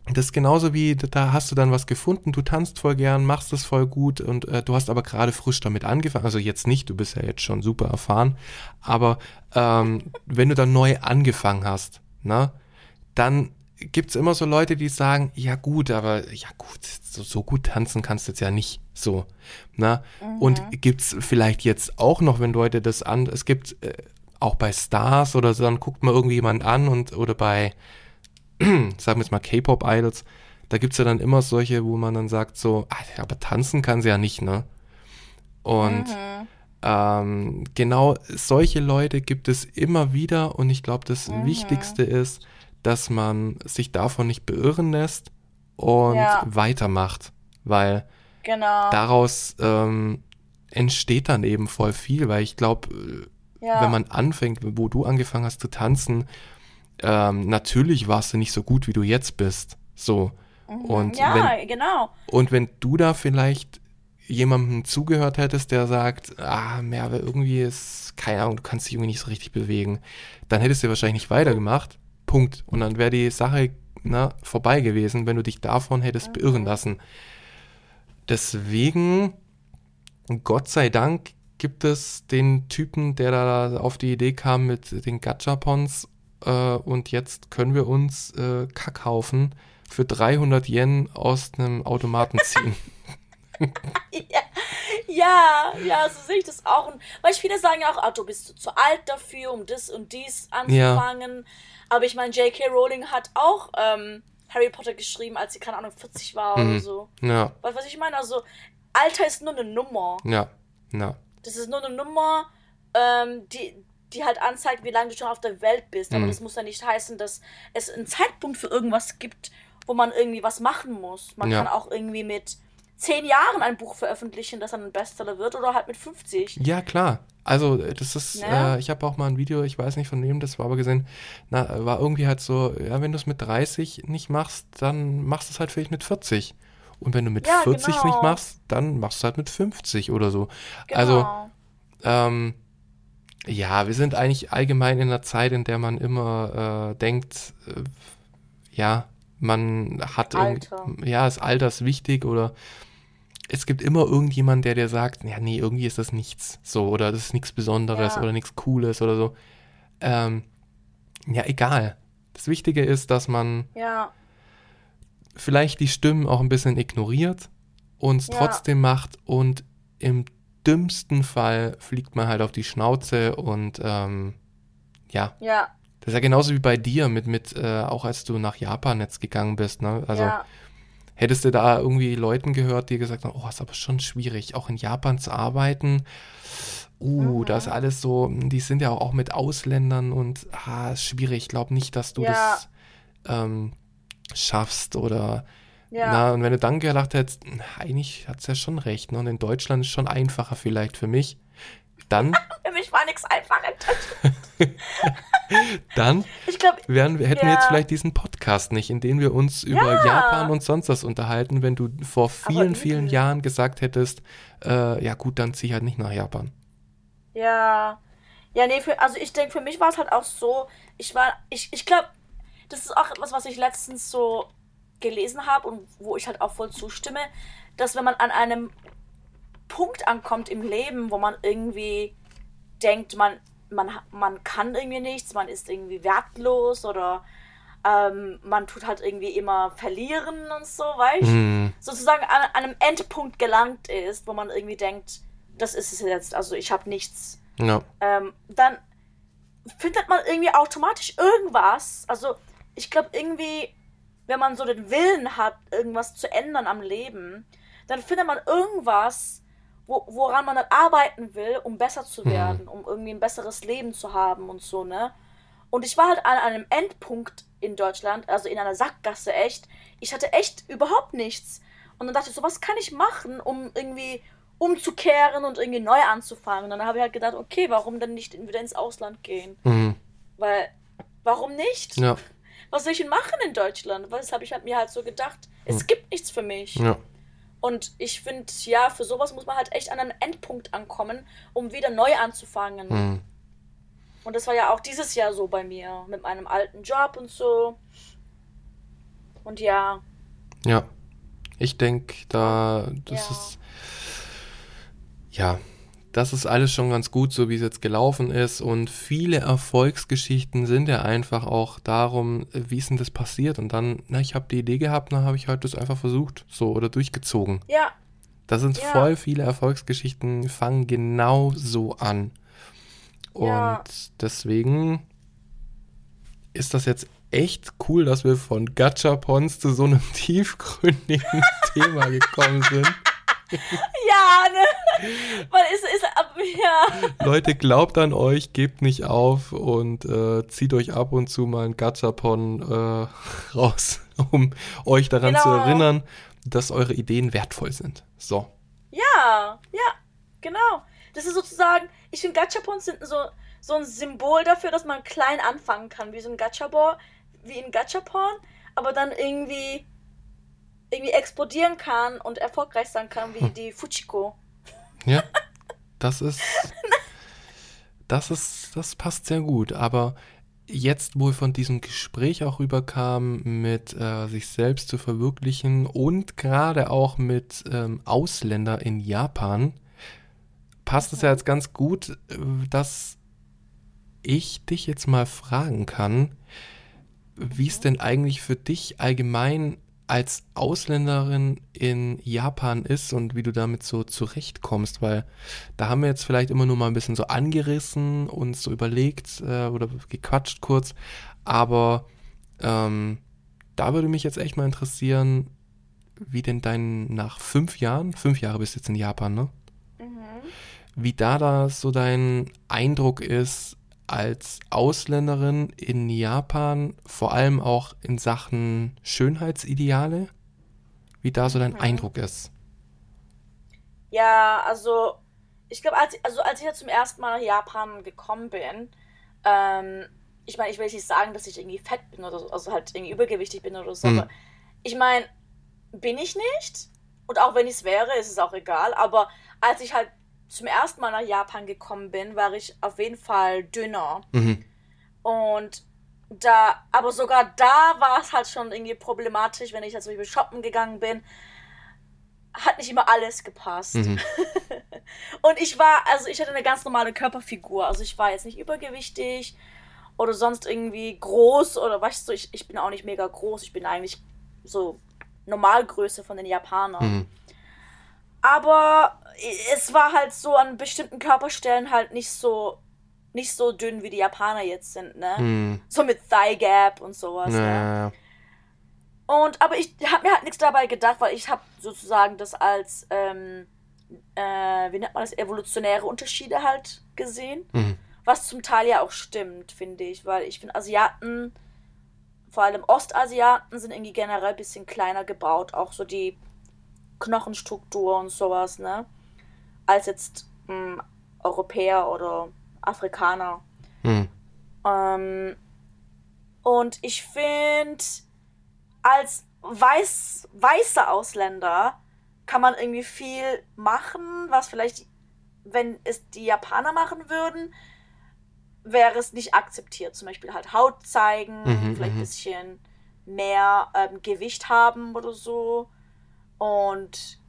das ist genauso wie, da hast du dann was gefunden, du tanzt voll gern, machst es voll gut und äh, du hast aber gerade frisch damit angefangen. Also jetzt nicht, du bist ja jetzt schon super erfahren. Aber ähm, wenn du dann neu angefangen hast, ne, dann gibt es immer so Leute, die sagen, ja gut, aber ja gut, so, so gut tanzen kannst du jetzt ja nicht so. Ne? Mhm. Und es vielleicht jetzt auch noch, wenn Leute das an, es gibt äh, auch bei Stars oder so, dann guckt man irgendwie jemand an und oder bei, sagen wir jetzt mal K-Pop-Idols, da gibt es ja dann immer solche, wo man dann sagt so, ah, aber tanzen kann sie ja nicht, ne? Und mhm. ähm, genau solche Leute gibt es immer wieder und ich glaube, das mhm. Wichtigste ist, dass man sich davon nicht beirren lässt und ja. weitermacht, weil genau. daraus ähm, entsteht dann eben voll viel, weil ich glaube, ja. wenn man anfängt, wo du angefangen hast zu tanzen, ähm, natürlich warst du nicht so gut, wie du jetzt bist. So. Mhm. Und ja, wenn, genau. Und wenn du da vielleicht jemandem zugehört hättest, der sagt, ah, Merve, irgendwie ist, keine Ahnung, du kannst dich irgendwie nicht so richtig bewegen, dann hättest du wahrscheinlich nicht weitergemacht. Punkt. Und dann wäre die Sache na, ne, vorbei gewesen, wenn du dich davon hättest mhm. beirren lassen. Deswegen, Gott sei Dank, gibt es den Typen, der da auf die Idee kam mit den Gachapons äh, und jetzt können wir uns äh, Kackhaufen für 300 Yen aus einem Automaten ziehen. ja, ja, ja, so sehe ich das auch. Und, weil viele sagen ja auch, ah, du bist zu alt dafür, um das und dies anzufangen. Ja. Aber ich meine, J.K. Rowling hat auch ähm, Harry Potter geschrieben, als sie, keine Ahnung, 40 war mhm. oder so. Ja. Weißt was ich meine? Also, Alter ist nur eine Nummer. Ja, ja. Das ist nur eine Nummer, ähm, die, die halt anzeigt, wie lange du schon auf der Welt bist. Aber mhm. das muss ja nicht heißen, dass es einen Zeitpunkt für irgendwas gibt, wo man irgendwie was machen muss. Man ja. kann auch irgendwie mit zehn Jahren ein Buch veröffentlichen, das dann ein Bestseller wird oder halt mit 50. Ja, klar. Also das ist, ja. äh, ich habe auch mal ein Video, ich weiß nicht von wem das war, aber gesehen, na, war irgendwie halt so, ja, wenn du es mit 30 nicht machst, dann machst du es halt vielleicht mit 40. Und wenn du mit ja, 40 genau. nicht machst, dann machst du es halt mit 50 oder so. Genau. Also, ähm, ja, wir sind eigentlich allgemein in einer Zeit, in der man immer äh, denkt, äh, ja, man hat Alter. ja, das Alter ist wichtig oder es gibt immer irgendjemand, der dir sagt, ja, nee, irgendwie ist das nichts. So, oder das ist nichts Besonderes ja. oder nichts Cooles oder so. Ähm, ja, egal. Das Wichtige ist, dass man ja. vielleicht die Stimmen auch ein bisschen ignoriert und es ja. trotzdem macht und im dümmsten Fall fliegt man halt auf die Schnauze und ähm, ja. Ja. Das ist ja genauso wie bei dir mit, mit äh, auch als du nach Japan jetzt gegangen bist, ne? Also ja. Hättest du da irgendwie Leuten gehört, die gesagt haben, oh, ist aber schon schwierig, auch in Japan zu arbeiten. Uh, mhm. das ist alles so, die sind ja auch mit Ausländern und ah, ist schwierig. Ich glaube nicht, dass du ja. das ähm, schaffst oder ja. na, und wenn du dann gedacht hättest, eigentlich hat es ja schon recht, ne? Und in Deutschland ist schon einfacher vielleicht für mich dann. Für mich war nichts einfach Dann glaub, wären, hätten ja. wir jetzt vielleicht diesen Podcast nicht, in dem wir uns über ja. Japan und sonst was unterhalten, wenn du vor vielen, vielen Jahren gesagt hättest, äh, ja gut, dann zieh halt nicht nach Japan. Ja. Ja, nee, für, also ich denke, für mich war es halt auch so, ich war, ich, ich glaube, das ist auch etwas, was ich letztens so gelesen habe und wo ich halt auch voll zustimme, dass wenn man an einem Punkt ankommt im Leben, wo man irgendwie denkt, man, man, man kann irgendwie nichts, man ist irgendwie wertlos oder ähm, man tut halt irgendwie immer verlieren und so, weißt Mhm. Sozusagen an, an einem Endpunkt gelangt ist, wo man irgendwie denkt, das ist es jetzt, also ich habe nichts. Ja. Ähm, dann findet man irgendwie automatisch irgendwas. Also ich glaube irgendwie, wenn man so den Willen hat, irgendwas zu ändern am Leben, dann findet man irgendwas, wo, woran man dann arbeiten will, um besser zu Mhm. werden, um irgendwie ein besseres Leben zu haben und so, ne? Und ich war halt an einem Endpunkt in Deutschland, also in einer Sackgasse echt. Ich hatte echt überhaupt nichts. Und dann dachte ich so, was kann ich machen, um irgendwie umzukehren und irgendwie neu anzufangen? Und dann habe ich halt gedacht, okay, warum denn nicht wieder ins Ausland gehen? Mhm. Weil, warum nicht? Ja. Was soll ich denn machen in Deutschland? Was habe ich halt mir halt so gedacht? Es gibt nichts für mich. Ja. Und ich finde, ja, für sowas muss man halt echt an einem Endpunkt ankommen, um wieder neu anzufangen. Mhm. Und das war ja auch dieses Jahr so bei mir, mit meinem alten Job und so. Und ja, Ja. Ich denke, da, das Ja. ist, ja, das ist alles schon ganz gut, so wie es jetzt gelaufen ist. Und viele Erfolgsgeschichten sind ja einfach auch darum, wie ist denn das passiert? Und dann, na, ich habe die Idee gehabt, dann habe ich halt das einfach versucht, so oder durchgezogen. ja, Da sind Ja. voll viele Erfolgsgeschichten, fangen genau so an. Und Ja. deswegen ist das jetzt echt cool, dass wir von Gachapons zu so einem tiefgründigen Thema gekommen sind. Ja, ne? Weil es ist, ab- ja. Leute, glaubt an euch, gebt nicht auf und äh, zieht euch ab und zu mal ein Gachapon äh, raus, um euch daran zu Genau. erinnern, dass eure Ideen wertvoll sind. So. Ja, ja, genau. Das ist sozusagen, ich finde Gachapons sind so, so ein Symbol dafür, dass man klein anfangen kann, wie so ein Gachapon, wie ein Gachapon, aber dann irgendwie irgendwie explodieren kann und erfolgreich sein kann, wie die Fujiko. Ja, das ist, das ist, das passt sehr gut. Aber jetzt, wo von diesem Gespräch auch rüberkam, mit äh, sich selbst zu verwirklichen und gerade auch mit ähm, Ausländer in Japan, passt es ja jetzt ganz gut, äh, dass ich dich jetzt mal fragen kann, wie es denn eigentlich für dich allgemein als Ausländerin in Japan ist und wie du damit so zurechtkommst, weil da haben wir jetzt vielleicht immer nur mal ein bisschen so angerissen und so überlegt äh, oder gequatscht kurz, aber ähm, da würde mich jetzt echt mal interessieren, wie denn dein nach fünf Jahren, fünf Jahre bist du jetzt in Japan, ne? Wie da da so dein Eindruck ist als Ausländerin in Japan, vor allem auch in Sachen Schönheitsideale, wie da so dein Eindruck ist. Ja, also ich glaube, als, also als ich ja zum ersten Mal nach Japan gekommen bin, ähm, ich meine, ich will nicht sagen, dass ich irgendwie fett bin oder so, also halt irgendwie übergewichtig bin oder so, Hm. aber ich meine, bin ich nicht. Und auch wenn ich es wäre, ist es auch egal. Aber als ich halt zum ersten Mal nach Japan gekommen bin, war ich auf jeden Fall dünner. Mhm. Und da, aber sogar da war es halt schon irgendwie problematisch, wenn ich jetzt zum Beispiel shoppen gegangen bin. Hat nicht immer alles gepasst. Mhm. Und ich war, also ich hatte eine ganz normale Körperfigur. Also ich war jetzt nicht übergewichtig oder sonst irgendwie groß oder weißt du, ich, ich bin auch nicht mega groß. Ich bin eigentlich so Normalgröße von den Japanern. Mhm. Aber es war halt so an bestimmten Körperstellen halt nicht so nicht so dünn wie die Japaner jetzt sind, ne? Mhm. So mit Thigh Gap und sowas. Ja, ne? ja, ja. Und aber ich habe mir halt nichts dabei gedacht, weil ich habe sozusagen das als ähm, äh, wie nennt man das evolutionäre Unterschiede halt gesehen, Mhm. was zum Teil ja auch stimmt, finde ich, weil ich finde Asiaten, vor allem Ostasiaten, sind irgendwie generell ein bisschen kleiner gebaut, auch so die Knochenstruktur und sowas, ne, als jetzt mh, Europäer oder Afrikaner. Mhm. Ähm, und ich finde, als weiß, weißer Ausländer kann man irgendwie viel machen, was vielleicht, wenn es die Japaner machen würden, wäre es nicht akzeptiert. Zum Beispiel halt Haut zeigen, Mhm, vielleicht ein mhm. bisschen mehr ähm, Gewicht haben oder so. Und,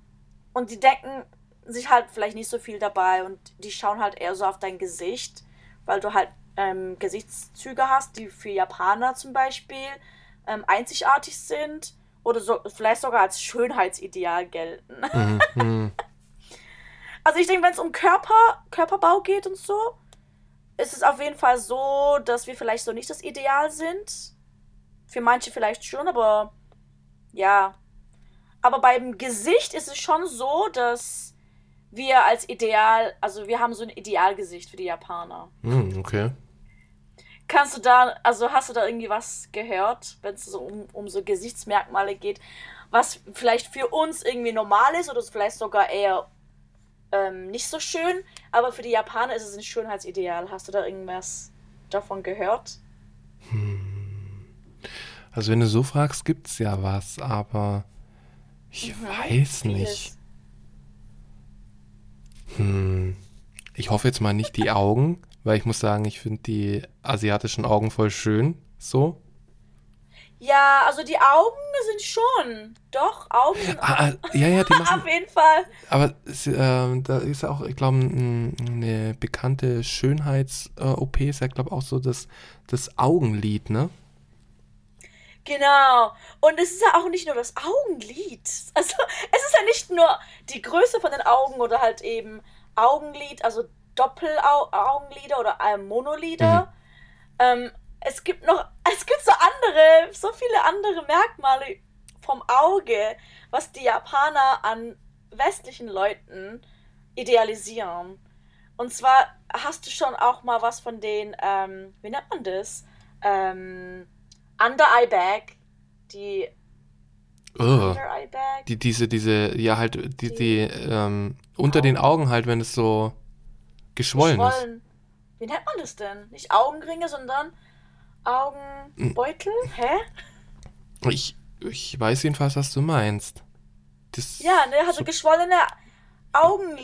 und die denken, sich halt vielleicht nicht so viel dabei und die schauen halt eher so auf dein Gesicht, weil du halt ähm, Gesichtszüge hast, die für Japaner zum Beispiel ähm, einzigartig sind oder so, vielleicht sogar als Schönheitsideal gelten. Mhm. mhm. also ich denke, wenn es um Körper, Körperbau geht und so, ist es auf jeden Fall so, dass wir vielleicht so nicht das Ideal sind. Für manche vielleicht schon, aber ja. Aber beim Gesicht ist es schon so, dass wir als Ideal, also wir haben so ein Idealgesicht für die Japaner. Mm, okay. Kannst du da, also hast du da irgendwie was gehört, wenn es so um, um so Gesichtsmerkmale geht, was vielleicht für uns irgendwie normal ist oder vielleicht sogar eher ähm, nicht so schön, aber für die Japaner ist es ein Schönheitsideal. Hast du da irgendwas davon gehört? Hm. Also wenn du so fragst, gibt es ja was, aber ich mhm, weiß nicht. Hm. Ich hoffe jetzt mal nicht die Augen, weil ich muss sagen, ich finde die asiatischen Augen voll schön. So. Ja, also die Augen sind schon. Doch, Augen ah, ah, Ja, ja, die machen. Auf jeden Fall. Aber äh, da ist auch, ich glaube, eine bekannte Schönheits-OP ist ja, glaube ich, auch so das, das Augenlid, ne? Genau. Und es ist ja auch nicht nur das Augenlid. Also, es ist ja nicht nur die Größe von den Augen oder halt eben Augenlid, also Doppelaugenlider oder äh, Monolider. Mhm. Ähm, es gibt noch, es gibt so andere, so viele andere Merkmale vom Auge, was die Japaner an westlichen Leuten idealisieren. Und zwar hast du schon auch mal was von den, ähm, wie nennt man das? Ähm, Under Eye Bag, die oh. Die, diese, diese, ja halt, die, die, die ähm, unter Augen. den Augen halt, wenn es so geschwollen, geschwollen, ist. Wie nennt man das denn? Nicht Augenringe, sondern Augenbeutel? Hm. Hä? Ich, ich weiß jedenfalls, was du meinst. Das ja, ne, also so geschwollene Augen,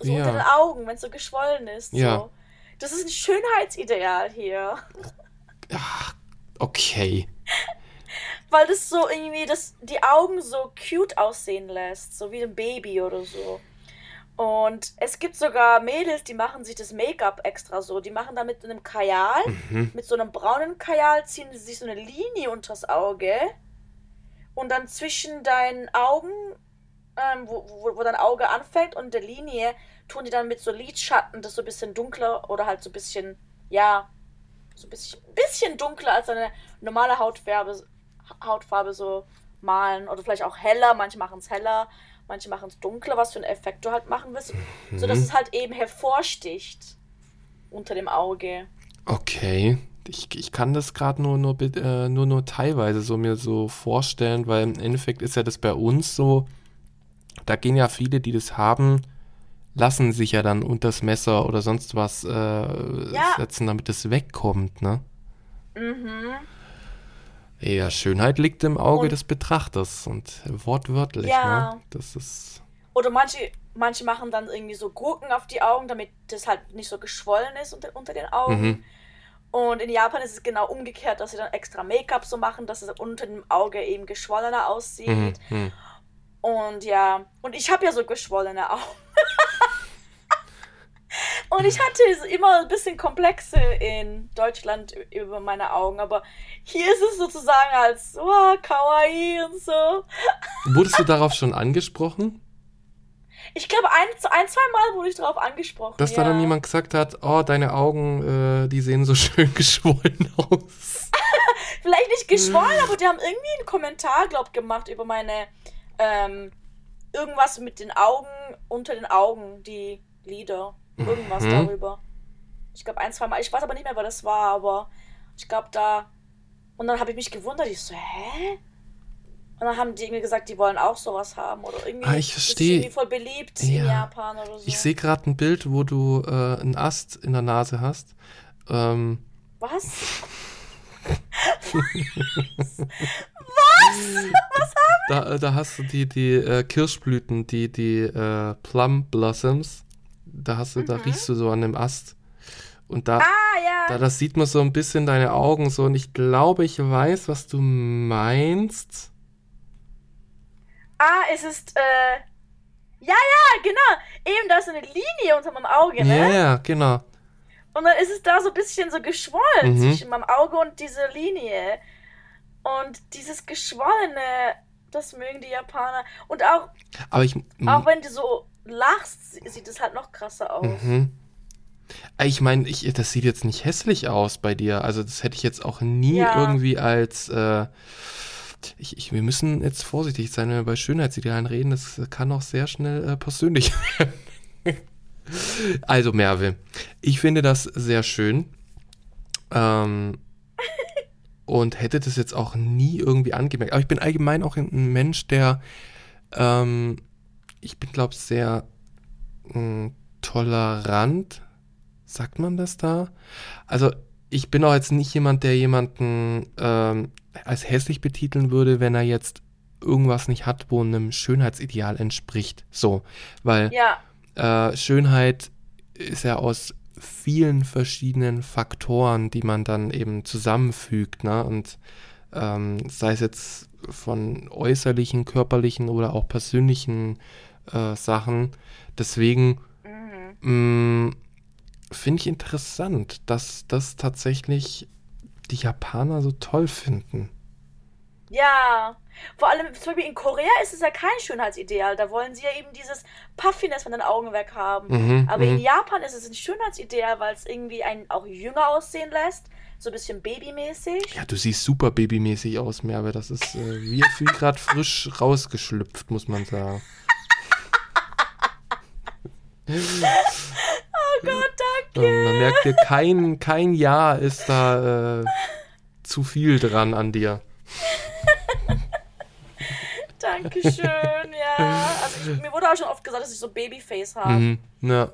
so ja. unter den Augen, wenn es so geschwollen ist. Ja. So. Das ist ein Schönheitsideal hier. Ach, okay. Weil das so irgendwie das, die Augen so cute aussehen lässt, so wie ein Baby oder so. Und es gibt sogar Mädels, die machen sich das Make-up extra so. Die machen da mit einem Kajal, mhm. mit so einem braunen Kajal, ziehen sie sich so eine Linie unters Auge. Und dann zwischen deinen Augen, ähm, wo, wo, wo dein Auge anfängt und der Linie, tun die dann mit so Lidschatten das so ein bisschen dunkler oder halt so ein bisschen, ja, so ein bisschen, bisschen dunkler als eine normale Hautfarbe, Hautfarbe so malen. Oder vielleicht auch heller, manche machen es heller manche machen es dunkler, was für einen Effekt du halt machen willst, mhm. sodass es halt eben hervorsticht unter dem Auge. Okay. Ich, ich kann das gerade nur, nur, äh, nur, nur teilweise so mir so vorstellen, weil im Endeffekt ist ja das bei uns so, da gehen ja viele, die das haben, lassen sich ja dann unter das Messer oder sonst was äh, ja. setzen, damit es wegkommt, ne? Mhm. Ja, Schönheit liegt im Auge und, des Betrachters und wortwörtlich, ja. ne? Das ist. Oder manche, manche machen dann irgendwie so Gurken auf die Augen, damit das halt nicht so geschwollen ist unter, unter den Augen. Mhm. Und in Japan ist es genau umgekehrt, dass sie dann extra Make-up so machen, dass es unter dem Auge eben geschwollener aussieht. Mhm. Und ja, und ich habe ja so geschwollene Augen. Und ich hatte immer ein bisschen Komplexe in Deutschland über meine Augen, aber hier ist es sozusagen als oh, kawaii und so. Wurdest du darauf schon angesprochen? Ich glaube, ein, ein zwei Mal wurde ich darauf angesprochen. Dass ja. da dann jemand gesagt hat, oh, deine Augen, äh, die sehen so schön geschwollen aus. Vielleicht nicht geschwollen, aber die haben irgendwie einen Kommentar, glaub gemacht über meine, ähm, irgendwas mit den Augen, unter den Augen, die Lieder. Irgendwas mhm. darüber. Ich glaube ein, zwei Mal. Ich weiß aber nicht mehr, wer das war, aber ich glaube da. Und dann habe ich mich gewundert. Ich so, hä? Und dann haben die irgendwie gesagt, die wollen auch sowas haben oder irgendwie. Ah, ich verstehe. Ist irgendwie voll beliebt ja. in Japan oder so. Ich sehe gerade ein Bild, wo du äh, einen Ast in der Nase hast. Ähm. Was? Was? Was haben da, da hast du die, die äh, Kirschblüten, die, die äh, Plum Blossoms da hast du, mhm. da riechst du so an dem Ast. Und da, ah, ja. da, das sieht man so ein bisschen deine Augen so. Und ich glaube, ich weiß, was du meinst. Ah, es ist, äh, Ja, ja, genau. Eben, da ist so eine Linie unter meinem Auge, Ja, ne? ja, genau. Und dann ist es da so ein bisschen so geschwollen Mhm. zwischen meinem Auge und dieser Linie. Und dieses Geschwollene, das mögen die Japaner. Und auch, Aber ich. auch wenn du so lachst, sie- sieht es halt noch krasser aus. Mhm. Ich meine, ich, das sieht jetzt nicht hässlich aus bei dir. Also das hätte ich jetzt auch nie Ja. irgendwie als. Äh, ich, ich, wir müssen jetzt vorsichtig sein, wenn wir bei Schönheitsidealen reden. Das kann auch sehr schnell äh, persönlich werden. Also Merve, ich finde das sehr schön. Ähm, und hätte das jetzt auch nie irgendwie angemerkt. Aber ich bin allgemein auch ein Mensch, der. Ähm, ich bin, glaube ich, sehr mh, tolerant. Sagt man das da? Also, ich bin auch jetzt nicht jemand, der jemanden ähm, als hässlich betiteln würde, wenn er jetzt irgendwas nicht hat, wo einem Schönheitsideal entspricht. So, weil Ja, äh, Schönheit ist ja aus vielen verschiedenen Faktoren, die man dann eben zusammenfügt, ne? Und ähm, sei es jetzt von äußerlichen, körperlichen oder auch persönlichen äh, Sachen. Deswegen mhm. mh, finde ich interessant, dass das tatsächlich die Japaner so toll finden. ja. Vor allem, zum Beispiel in Korea ist es ja kein Schönheitsideal. Da wollen sie ja eben dieses Puffiness von den Augen weg haben. Mhm, Aber in mhm. Japan ist es ein Schönheitsideal, weil es irgendwie einen auch jünger aussehen lässt. So ein bisschen babymäßig. Ja, du siehst super babymäßig aus, Merve. Das ist äh, wie, wie gerade frisch rausgeschlüpft, muss man sagen. Oh Gott, danke. Ähm, man merkt dir, kein, kein Jahr ist da äh, zu viel dran an dir. Dankeschön, ja. Also ich, mir wurde auch schon oft gesagt, dass ich so Babyface habe. Mhm. Ja.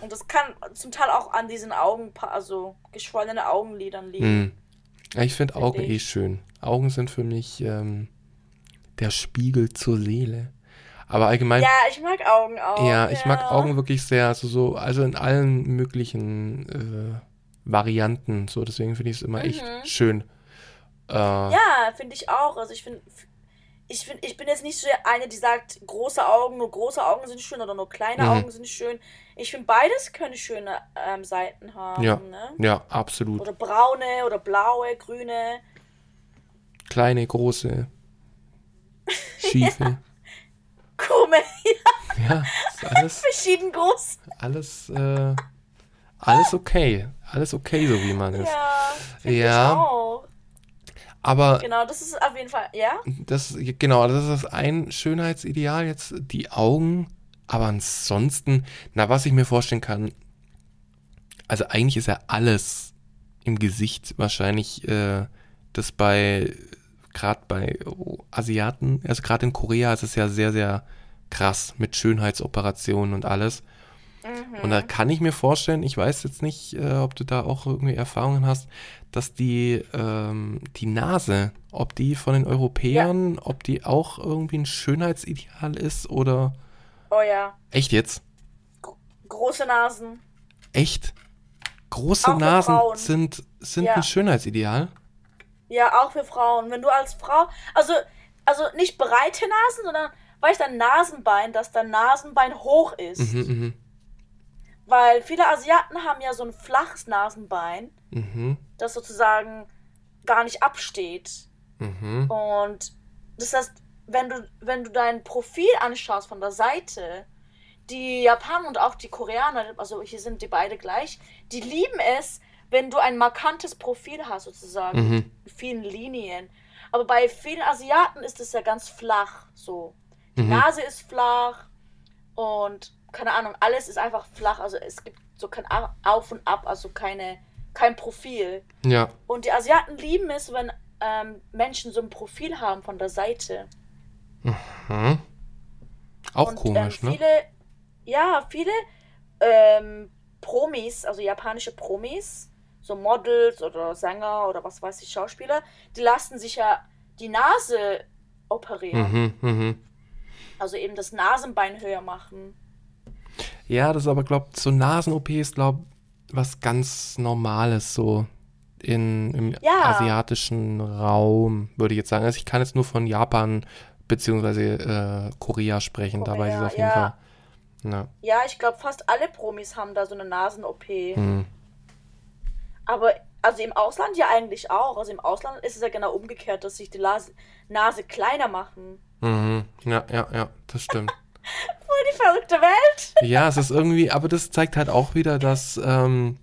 Und das kann zum Teil auch an diesen Augen, also geschwollenen Augenlidern liegen. Mhm. Ja, ich finde Augen ich. eh schön. Augen sind für mich ähm, der Spiegel zur Seele. Aber allgemein, Ja, ich mag Augen auch. ja, ich mag Augen wirklich sehr. Also so, also in allen möglichen äh, Varianten. So, deswegen finde ich es immer echt Mhm. schön. Äh, Ja, finde ich auch. Also ich finde, ich finde, ich bin jetzt nicht so eine, die sagt, große Augen, nur große Augen sind schön oder nur kleine Mhm. Augen sind schön. Ich finde, beides können schöne ähm, Seiten haben. Ja. Ne? Ja, absolut. Oder braune oder blaue, grüne. Kleine, große, schiefe. Krumme, ja, ist alles, verschieden groß. alles, äh, alles okay. Alles okay, so wie man ist. Ja, Ja. ich auch. Aber Genau, das ist auf jeden Fall, ja? das, genau, das ist das ein Schönheitsideal jetzt, die Augen. Aber ansonsten, na, was ich mir vorstellen kann, also eigentlich ist ja alles im Gesicht wahrscheinlich, äh, das bei, gerade bei Asiaten, also gerade in Korea ist es ja sehr, sehr krass mit Schönheitsoperationen und alles. Und da kann ich mir vorstellen, ich weiß jetzt nicht, äh, ob du da auch irgendwie Erfahrungen hast, dass die, ähm, die Nase, ob die von den Europäern, ob die auch irgendwie ein Schönheitsideal ist oder Oh ja. echt jetzt? Große Nasen. Echt? Große Auch Nasen sind, sind Ja. ein Schönheitsideal? Ja, auch für Frauen. Wenn du als Frau, also, also nicht breite Nasen, sondern, weißt du, dein Nasenbein, dass dein Nasenbein hoch ist. Mhm, mhm, Weil viele Asiaten haben ja so ein flaches Nasenbein, mhm, das sozusagen gar nicht absteht. mhm. Und das heißt, wenn du, wenn du dein Profil anschaust von der Seite, die Japaner und auch die Koreaner, also hier sind die beide gleich, die lieben es, wenn du ein markantes Profil hast, sozusagen, Mhm. mit vielen Linien. Aber bei vielen Asiaten ist es ja ganz flach, so. Die Mhm. Nase ist flach und keine Ahnung, alles ist einfach flach. Also es gibt so kein Auf und Ab, also keine, kein Profil. Ja, Und die Asiaten lieben es, wenn ähm, Menschen so ein Profil haben von der Seite. hm. auch und, komisch, ähm, ne? viele, Ja, viele ähm, Promis, also japanische Promis, so Models oder Sänger oder was weiß ich, Schauspieler, die lassen sich ja die Nase operieren. Mhm, mhm. Also eben das Nasenbein höher machen. Ja, das ist aber, glaub, so Nasen-OP ist, glaub, was ganz Normales so in, im Ja. asiatischen Raum, würde ich jetzt sagen. Also ich kann jetzt nur von Japan beziehungsweise äh, Korea sprechen. da weiß ich Korea, auf jeden ja. Fall. Ja. Ja, ich glaube, fast alle Promis haben da so eine Nasen-OP. Hm. Aber also im Ausland ja eigentlich auch. Also im Ausland ist es ja genau umgekehrt, dass sich die Nase, Nase kleiner machen. Mhm. Ja, ja, ja, das stimmt. Voll die verrückte Welt. Ja, es ist irgendwie, aber das zeigt halt auch wieder, dass ähm,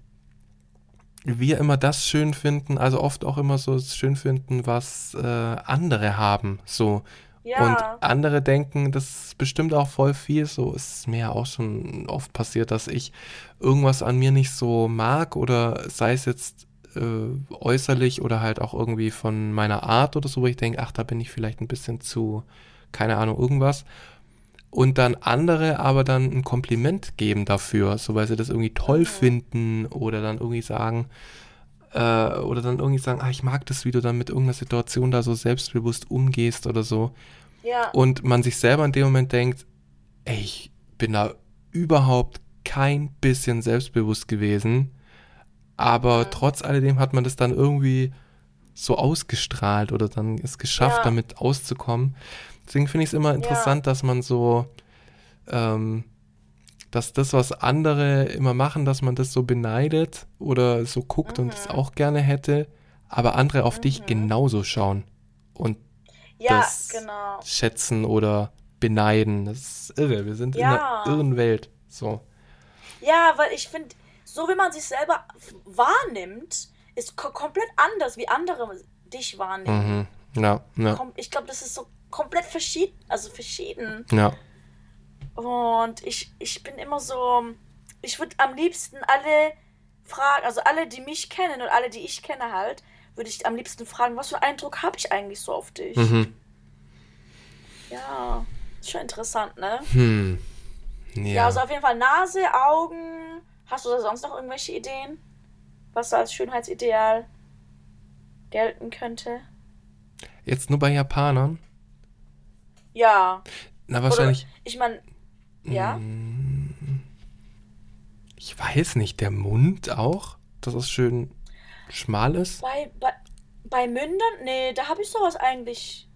wir immer das schön finden, also oft auch immer so schön finden, was äh, andere haben. So. Ja. Und andere denken, das ist bestimmt auch voll viel. So ist mir ja auch schon oft passiert, dass ich irgendwas an mir nicht so mag oder sei es jetzt äh, äußerlich oder halt auch irgendwie von meiner Art oder so, wo ich denke, ach, da bin ich vielleicht ein bisschen zu, keine Ahnung, irgendwas. Und dann andere aber dann ein Kompliment geben dafür, so weil sie das irgendwie toll finden oder dann irgendwie sagen, äh, oder dann irgendwie sagen, ah, ich mag das, wie du dann mit irgendeiner Situation da so selbstbewusst umgehst oder so. ja. Und man sich selber in dem Moment denkt, ey, ich bin da überhaupt kein bisschen selbstbewusst gewesen. Aber Mhm. trotz alledem hat man das dann irgendwie so ausgestrahlt oder dann es geschafft, Ja. damit auszukommen. Deswegen finde ich es immer interessant, dass man so, ähm, dass das, was andere immer machen, dass man das so beneidet oder so guckt und es Mhm. auch gerne hätte, aber andere auf dich genauso schauen und ja, das genau. schätzen oder beneiden. Das ist irre. Wir sind Ja. in einer irren Welt. So. Ja, weil ich finde, so wie man sich selber wahrnimmt, ist ko komplett anders, wie andere dich wahrnehmen. Mhm. Ja, ja, ich glaube, das ist so komplett verschieden, also verschieden. ja. Und ich, ich bin immer so, ich würde am liebsten alle fragen, also alle, die mich kennen und alle, die ich kenne halt, würde ich am liebsten fragen, was für einen Eindruck habe ich eigentlich so auf dich? Mhm. Ja, ist schon interessant, ne? Hm. Ja. Ja. also auf jeden Fall Nase, Augen. Hast du da sonst noch irgendwelche Ideen? Was so als Schönheitsideal gelten könnte? Jetzt nur bei Japanern? Ja. Na, Oder, wahrscheinlich. ich meine, ja. Mm, Ich weiß nicht, der Mund auch, dass es schön schmal ist. Bei, bei, bei Mündern? Nee, da habe ich sowas eigentlich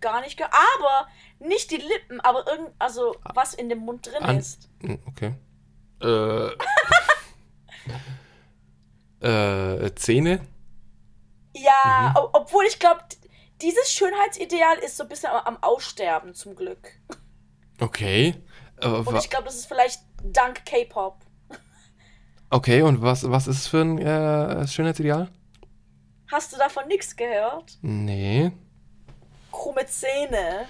gar nicht ge... Aber nicht die Lippen, aber irgend... Also, was in dem Mund drin An- ist. Hm, Okay. Äh. äh, Zähne? Ja, Mhm. ob- obwohl ich glaube, dieses Schönheitsideal ist so ein bisschen am, am Aussterben, zum Glück. Okay. Äh, Und ich glaube, das ist vielleicht dank K-Pop. okay, und was, was ist es für ein äh, Schönheitsideal? Hast du davon nichts gehört? Nee. Krumme Zähne.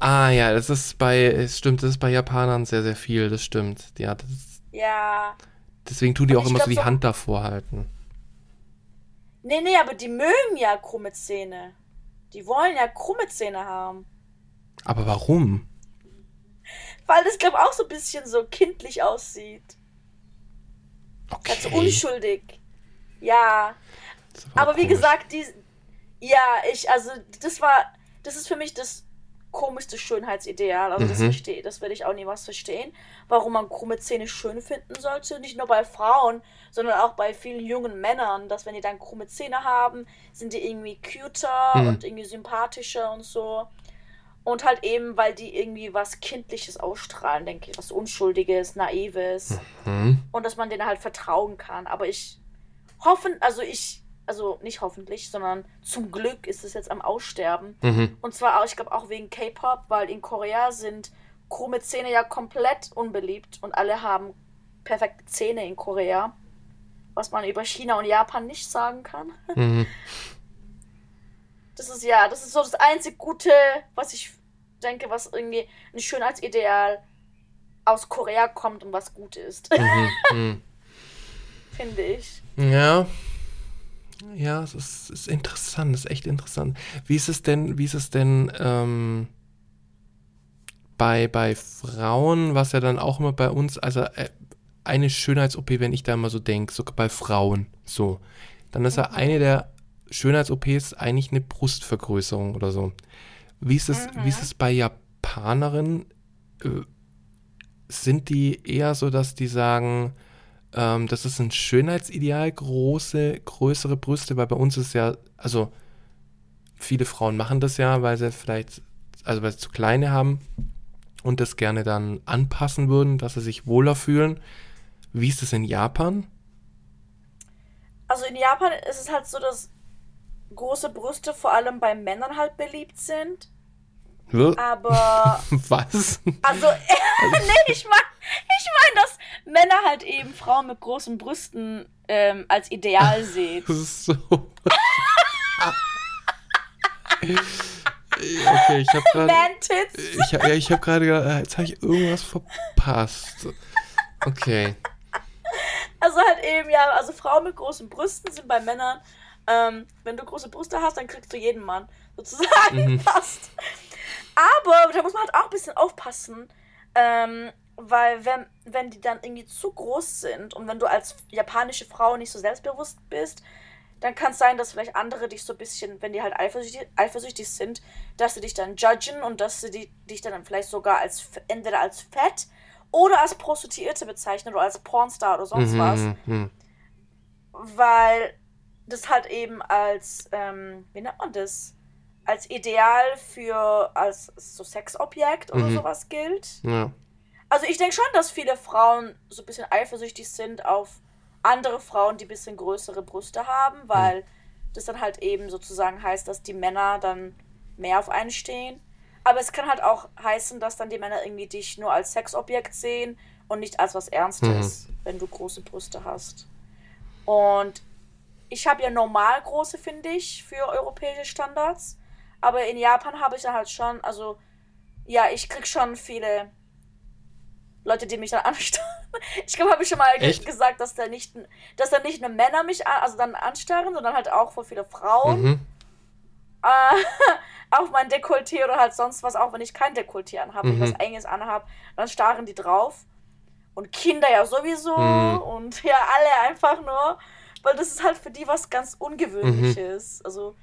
Ah ja, das ist bei, es stimmt, das ist bei Japanern sehr, sehr viel, das stimmt. Ja, das Ja. deswegen tun die Und auch immer glaub so die Hand davor halten. Nee, nee, aber die mögen ja krumme Zähne. Die wollen ja krumme Zähne haben. Aber warum? Weil das, glaube ich, auch so ein bisschen so kindlich aussieht. Ganz Okay. unschuldig. Ja. Ist Aber wie gesagt, die. Ja, ich, also, das war. Das ist für mich das komischste Schönheitsideal. Also, das Mhm. verstehe das werde ich auch nie was verstehen. Warum man krumme Zähne schön finden sollte. Nicht nur bei Frauen, sondern auch bei vielen jungen Männern. Dass, wenn die dann krumme Zähne haben, sind die irgendwie cuter Mhm. und irgendwie sympathischer und so. Und halt eben, weil die irgendwie was Kindliches ausstrahlen, denke ich. Was Unschuldiges, Naives Hm? und dass man denen halt vertrauen kann. Aber ich hoffen, also ich, also nicht hoffentlich, sondern zum Glück ist es jetzt am Aussterben. Mhm. Und zwar ich glaube auch wegen K-Pop, weil in Korea sind krumme Zähne ja komplett unbeliebt und alle haben perfekte Zähne in Korea. Was man über China und Japan nicht sagen kann. Mhm. Das ist ja, das ist so das einzig Gute, was ich denke, was irgendwie ein Schönheitsideal aus Korea kommt und was gut ist, Mhm. Mhm. finde ich. Ja. Ja, es ist, ist interessant, es ist echt interessant. Wie ist es denn, wie ist es denn ähm, bei, bei Frauen, was ja dann auch immer bei uns, also äh, eine Schönheits-OP, wenn ich da mal so denke, sogar bei Frauen, so, dann ist ja eine der Schönheits-OPs eigentlich eine Brustvergrößerung oder so. Wie ist es, wie ist es bei Japanerinnen? Äh, sind die eher so, dass die sagen, ähm, das ist ein Schönheitsideal, große, größere Brüste, weil bei uns ist ja, also viele Frauen machen das ja, weil sie vielleicht also weil sie zu kleine haben und das gerne dann anpassen würden, dass sie sich wohler fühlen. Wie ist das in Japan? Also in Japan ist es halt so, dass große Brüste vor allem bei Männern halt beliebt sind. Aber. Was? Also, nee, ich meine, ich mein, dass Männer halt eben Frauen mit großen Brüsten ähm, als Ideal sehen. So. okay, ich habe gerade. Ich, ja, ich habe gerade. Äh, jetzt habe ich irgendwas verpasst. Okay. Also halt eben, ja, also Frauen mit großen Brüsten sind bei Männern. Ähm, wenn du große Brüste hast, dann kriegst du jeden Mann sozusagen mhm. fast. Aber da muss man halt auch ein bisschen aufpassen, ähm, weil wenn, wenn die dann irgendwie zu groß sind und wenn du als japanische Frau nicht so selbstbewusst bist, dann kann es sein, dass vielleicht andere dich so ein bisschen, wenn die halt eifersüchtig, eifersüchtig sind, dass sie dich dann judgen und dass sie die, dich dann vielleicht sogar als entweder als fett oder als Prostituierte bezeichnen oder als Pornstar oder sonst mhm, was. Mhm. Weil das halt eben als, ähm, wie nennt man das? Als Ideal für als so Sexobjekt oder mhm. sowas gilt. Ja. Also ich denke schon, dass viele Frauen so ein bisschen eifersüchtig sind auf andere Frauen, die ein bisschen größere Brüste haben, weil mhm. das dann halt eben sozusagen heißt, dass die Männer dann mehr auf einen stehen. Aber es kann halt auch heißen, dass dann die Männer irgendwie dich nur als Sexobjekt sehen und nicht als was Ernstes, mhm. wenn du große Brüste hast. Und ich habe ja normal große, finde ich, für europäische Standards. Aber in Japan habe ich dann halt schon, also ja, ich krieg schon viele Leute, die mich dann anstarren. Ich glaube, habe ich schon mal Echt? gesagt, dass da nicht, dass da nicht nur Männer mich an, also dann anstarren, sondern halt auch vor viele Frauen. Mhm. Äh, auf mein Dekolleté oder halt sonst was, auch wenn ich kein Dekolleté anhabe, mhm. ich was eigenes anhabe, dann starren die drauf. Und Kinder ja sowieso mhm. und ja, alle einfach nur, weil das ist halt für die was ganz Ungewöhnliches. Mhm. Also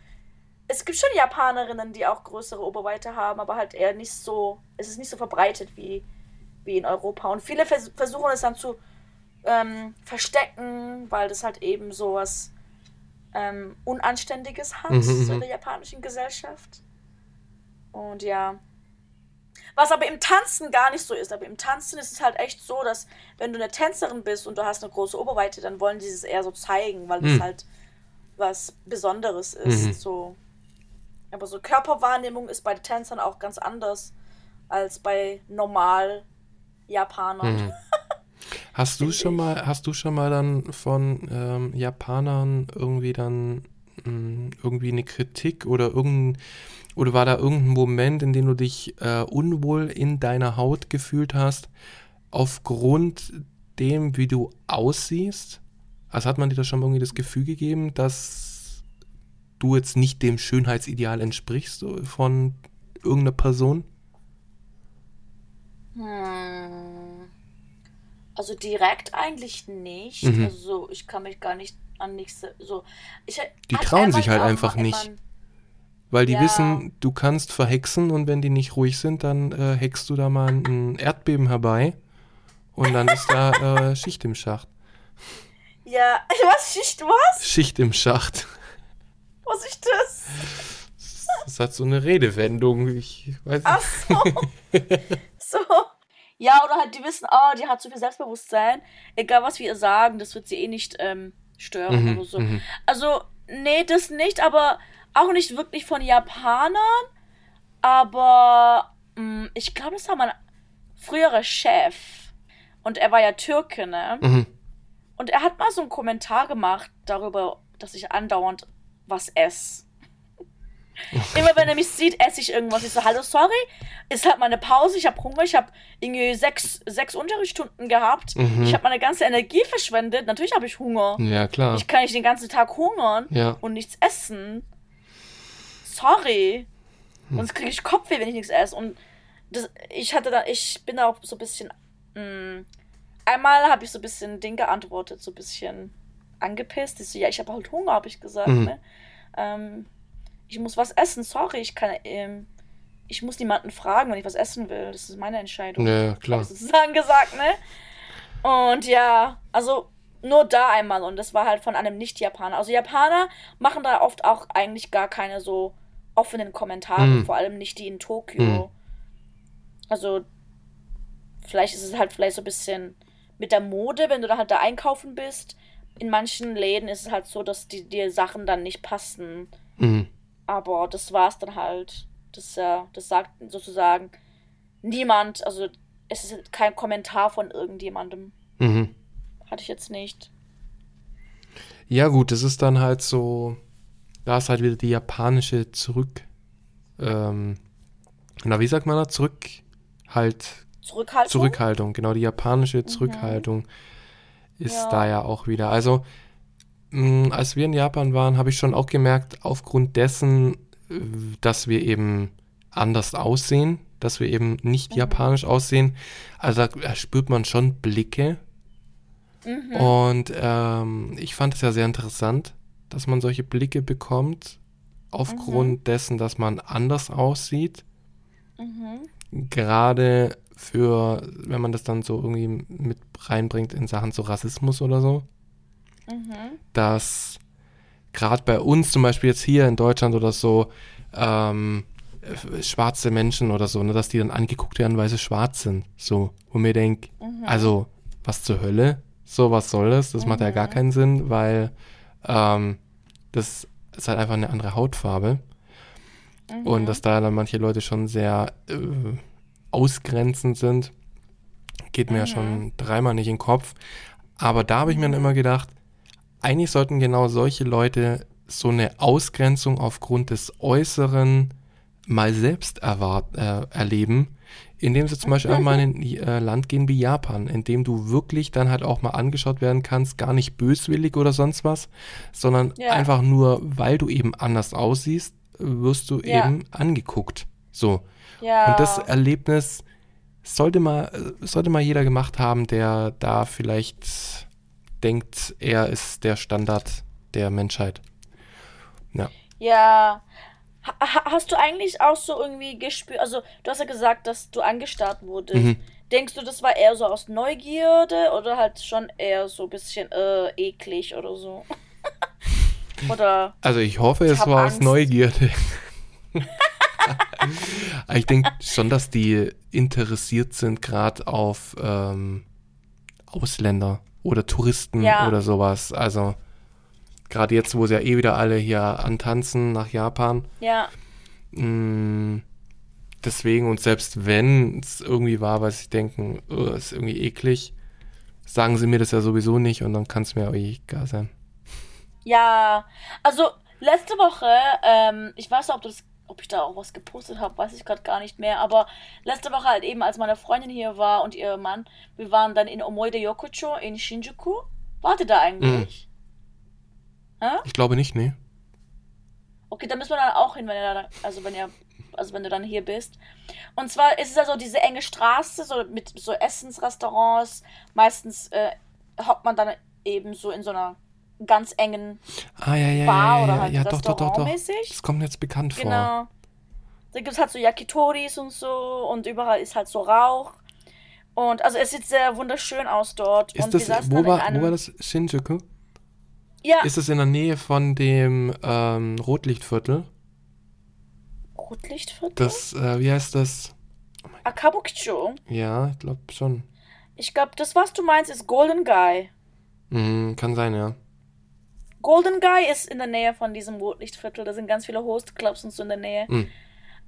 es gibt schon Japanerinnen, die auch größere Oberweite haben, aber halt eher nicht so, es ist nicht so verbreitet wie, wie in Europa. Und viele vers versuchen es dann zu ähm, verstecken, weil das halt eben so was ähm, Unanständiges hat, mhm, so in mhm. der japanischen Gesellschaft. Und ja. Was aber im Tanzen gar nicht so ist. Aber im Tanzen ist es halt echt so, dass wenn du eine Tänzerin bist und du hast eine große Oberweite, dann wollen die es eher so zeigen, weil mhm. das halt was Besonderes ist. Mhm. So. Aber so Körperwahrnehmung ist bei Tänzern auch ganz anders als bei normal Japanern. Mhm. Hast du schon mal, hast du schon mal dann von ähm, Japanern irgendwie dann mh, hm, irgendwie eine Kritik oder irgendein oder war da irgendein Moment, in dem du dich äh, unwohl in deiner Haut gefühlt hast, aufgrund dem, wie du aussiehst? Also hat man dir da schon irgendwie das Gefühl gegeben, dass du jetzt nicht dem Schönheitsideal entsprichst von irgendeiner Person? Hm. Also direkt eigentlich nicht. Mhm. Also ich kann mich gar nicht an nichts so. Ich, die trauen sich halt einfach nicht. Weil die ja. wissen, du kannst verhexen und wenn die nicht ruhig sind, dann äh, heckst du da mal ein Erdbeben herbei und dann ist da äh, Schicht im Schacht. Ja, was? Schicht was? Schicht im Schacht. Was ist das? Das hat so eine Redewendung. Ich weiß nicht. Ach so. so. Ja, oder halt, die wissen, oh, die hat zu viel Selbstbewusstsein. Egal, was wir ihr sagen, das wird sie eh nicht ähm, stören mhm, oder so. Mhm. Also, nee, das nicht, aber auch nicht wirklich von Japanern. Aber mh, mm, ich glaube, das war mein früherer Chef. Und er war ja Türke, ne? Mhm. Und er hat mal so einen Kommentar gemacht darüber, dass ich andauernd was esse. Immer wenn er mich sieht, esse ich irgendwas. Ich so, hallo, sorry, ist halt meine Pause, ich habe Hunger, ich habe irgendwie sechs, sechs Unterrichtsstunden gehabt. Mhm. Ich habe meine ganze Energie verschwendet. Natürlich habe ich Hunger. Ja, klar. Ich kann nicht den ganzen Tag hungern ja. und nichts essen. Sorry. Hm. Sonst kriege ich Kopfweh, wenn ich nichts esse. Und das, ich hatte da, ich bin da auch so ein bisschen. Mh, mm, einmal habe ich so ein bisschen Ding geantwortet, so ein bisschen angepisst. Ich so, ja, ich habe halt Hunger, habe ich gesagt. Mhm. Ne? Ähm, ich muss was essen, sorry, ich kann, ähm, ich muss niemanden fragen, wenn ich was essen will. Das ist meine Entscheidung. Ja, klar. Sozusagen gesagt, ne? Und ja, also nur da einmal und das war halt von einem Nicht-Japaner. Also Japaner machen da oft auch eigentlich gar keine so offenen Kommentare, Mhm. vor allem nicht die in Tokio. Mhm. Also, vielleicht ist es halt vielleicht so ein bisschen mit der Mode, wenn du da halt da einkaufen bist. In manchen Läden ist es halt so, dass die dir Sachen dann nicht passen. Mhm. Aber das war's dann halt. Das, äh, das sagt sozusagen niemand. Also, es ist kein Kommentar von irgendjemandem. Mhm. Hatte ich jetzt nicht. Ja, gut, das ist dann halt so, da ist halt wieder die japanische Zurück, ähm, na, wie sagt man da? Zurück, halt, Zurückhaltung? Zurückhaltung, genau, die japanische Zurückhaltung ist Ja. da ja auch wieder. Also, mh, als wir in Japan waren, habe ich schon auch gemerkt, aufgrund dessen, äh, dass wir eben anders aussehen, dass wir eben nicht japanisch aussehen, also da spürt man schon Blicke, Mhm. und ähm, ich fand es ja sehr interessant, dass man solche Blicke bekommt, aufgrund dessen, dass man anders aussieht. Mhm. Gerade für, wenn man das dann so irgendwie mit reinbringt in Sachen so Rassismus oder so, Mhm. dass gerade bei uns zum Beispiel jetzt hier in Deutschland oder so, ähm, äh, schwarze Menschen oder so, ne, dass die dann angeguckt werden, weil sie schwarz sind. So, wo mir denkt, Mhm. also, was zur Hölle? So, was soll das? Das macht ja gar keinen Sinn, weil ähm, das ist halt einfach eine andere Hautfarbe. Mhm. Und dass da dann manche Leute schon sehr äh, ausgrenzend sind, geht mir ja Mhm. schon dreimal nicht in den Kopf. Aber da habe ich mir dann immer gedacht, eigentlich sollten genau solche Leute so eine Ausgrenzung aufgrund des Äußeren mal selbst erwart äh, erleben, indem sie zum Beispiel einfach mal in ein äh, Land gehen wie Japan, in dem du wirklich dann halt auch mal angeschaut werden kannst, gar nicht böswillig oder sonst was, sondern Ja. einfach nur, weil du eben anders aussiehst, wirst du Ja. eben angeguckt. So. Ja. Und das Erlebnis sollte mal, sollte mal jeder gemacht haben, der da vielleicht denkt, er ist der Standard der Menschheit. Ja. Ja. Ha ha- hast du eigentlich auch so irgendwie gespürt, also du hast ja gesagt, dass du angestarrt wurdest. Mhm. Denkst du, das war eher so aus Neugierde oder halt schon eher so ein bisschen äh, eklig oder so? oder Also ich hoffe, Ich es war aus Angst. Neugierde. Aber ich denke schon, dass die interessiert sind, gerade auf ähm, Ausländer oder Touristen Ja. oder sowas. Also gerade jetzt, wo sie ja eh wieder alle hier antanzen nach Japan. ja, Mm, deswegen und selbst wenn es irgendwie war, weil sie denken, oh, ist irgendwie eklig, sagen sie mir das ja sowieso nicht und dann kann es mir auch egal sein. ja. Also letzte Woche, ähm, ich weiß nicht, ob du das, ob ich da auch was gepostet habe, weiß ich gerade gar nicht mehr, aber letzte Woche halt eben, als meine Freundin hier war und ihr Mann, wir waren dann in Omoide Yokocho in Shinjuku. Wart ihr da eigentlich? Ich glaube nicht, nee. Okay, da müssen wir dann auch hin, wenn ihr dann, also wenn ihr, also wenn du dann hier bist. Und zwar ist es ja so diese enge Straße, so mit so Essensrestaurants. Meistens äh, hockt man dann eben so in so einer ganz engen Ah, ja, ja, Bar ja, oder halt ja, doch, doch, doch, doch. Das kommt jetzt bekannt vor. Genau. Da gibt es halt so Yakitoris und so und überall ist halt so Rauch. Und also es sieht sehr wunderschön aus dort. Ist und das, wo war, wo einem, war das? Shinjuku? Ja, Ist es in der Nähe von dem ähm, Rotlichtviertel? Rotlichtviertel? Das, äh, wie heißt das? Akabukicho. Ja, ich glaube schon. Ich glaube, das, was du meinst, ist Golden Guy. Mhm, kann sein, ja. Golden Guy ist in der Nähe von diesem Rotlichtviertel. Da sind ganz viele Hostclubs und so in der Nähe. Mhm.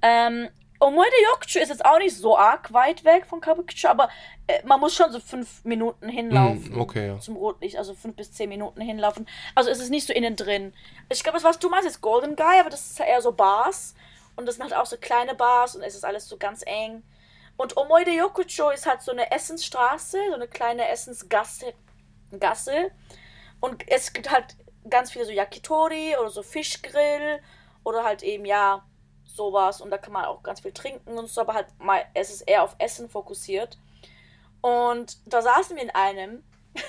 Ähm, Omoide Yokucho ist jetzt auch nicht so arg weit weg von Kabukicho, aber äh, man muss schon so fünf Minuten hinlaufen. Mhm, okay, ja. Zum Rotlicht, also fünf bis zehn Minuten hinlaufen. Also es ist nicht so innen drin. Ich glaube, das, was du meinst, ist Golden Guy, aber das ist eher so Bars. Und das sind halt auch so kleine Bars und es ist alles so ganz eng. Und Omoide Yokucho ist halt so eine Essensstraße, so eine kleine Essensgasse. Gasse. Und es gibt halt ganz viele so Yakitori oder so Fischgrill oder halt eben, ja, sowas. Und da kann man auch ganz viel trinken und so, aber halt mal, es ist eher auf Essen fokussiert. Und da saßen wir in einem.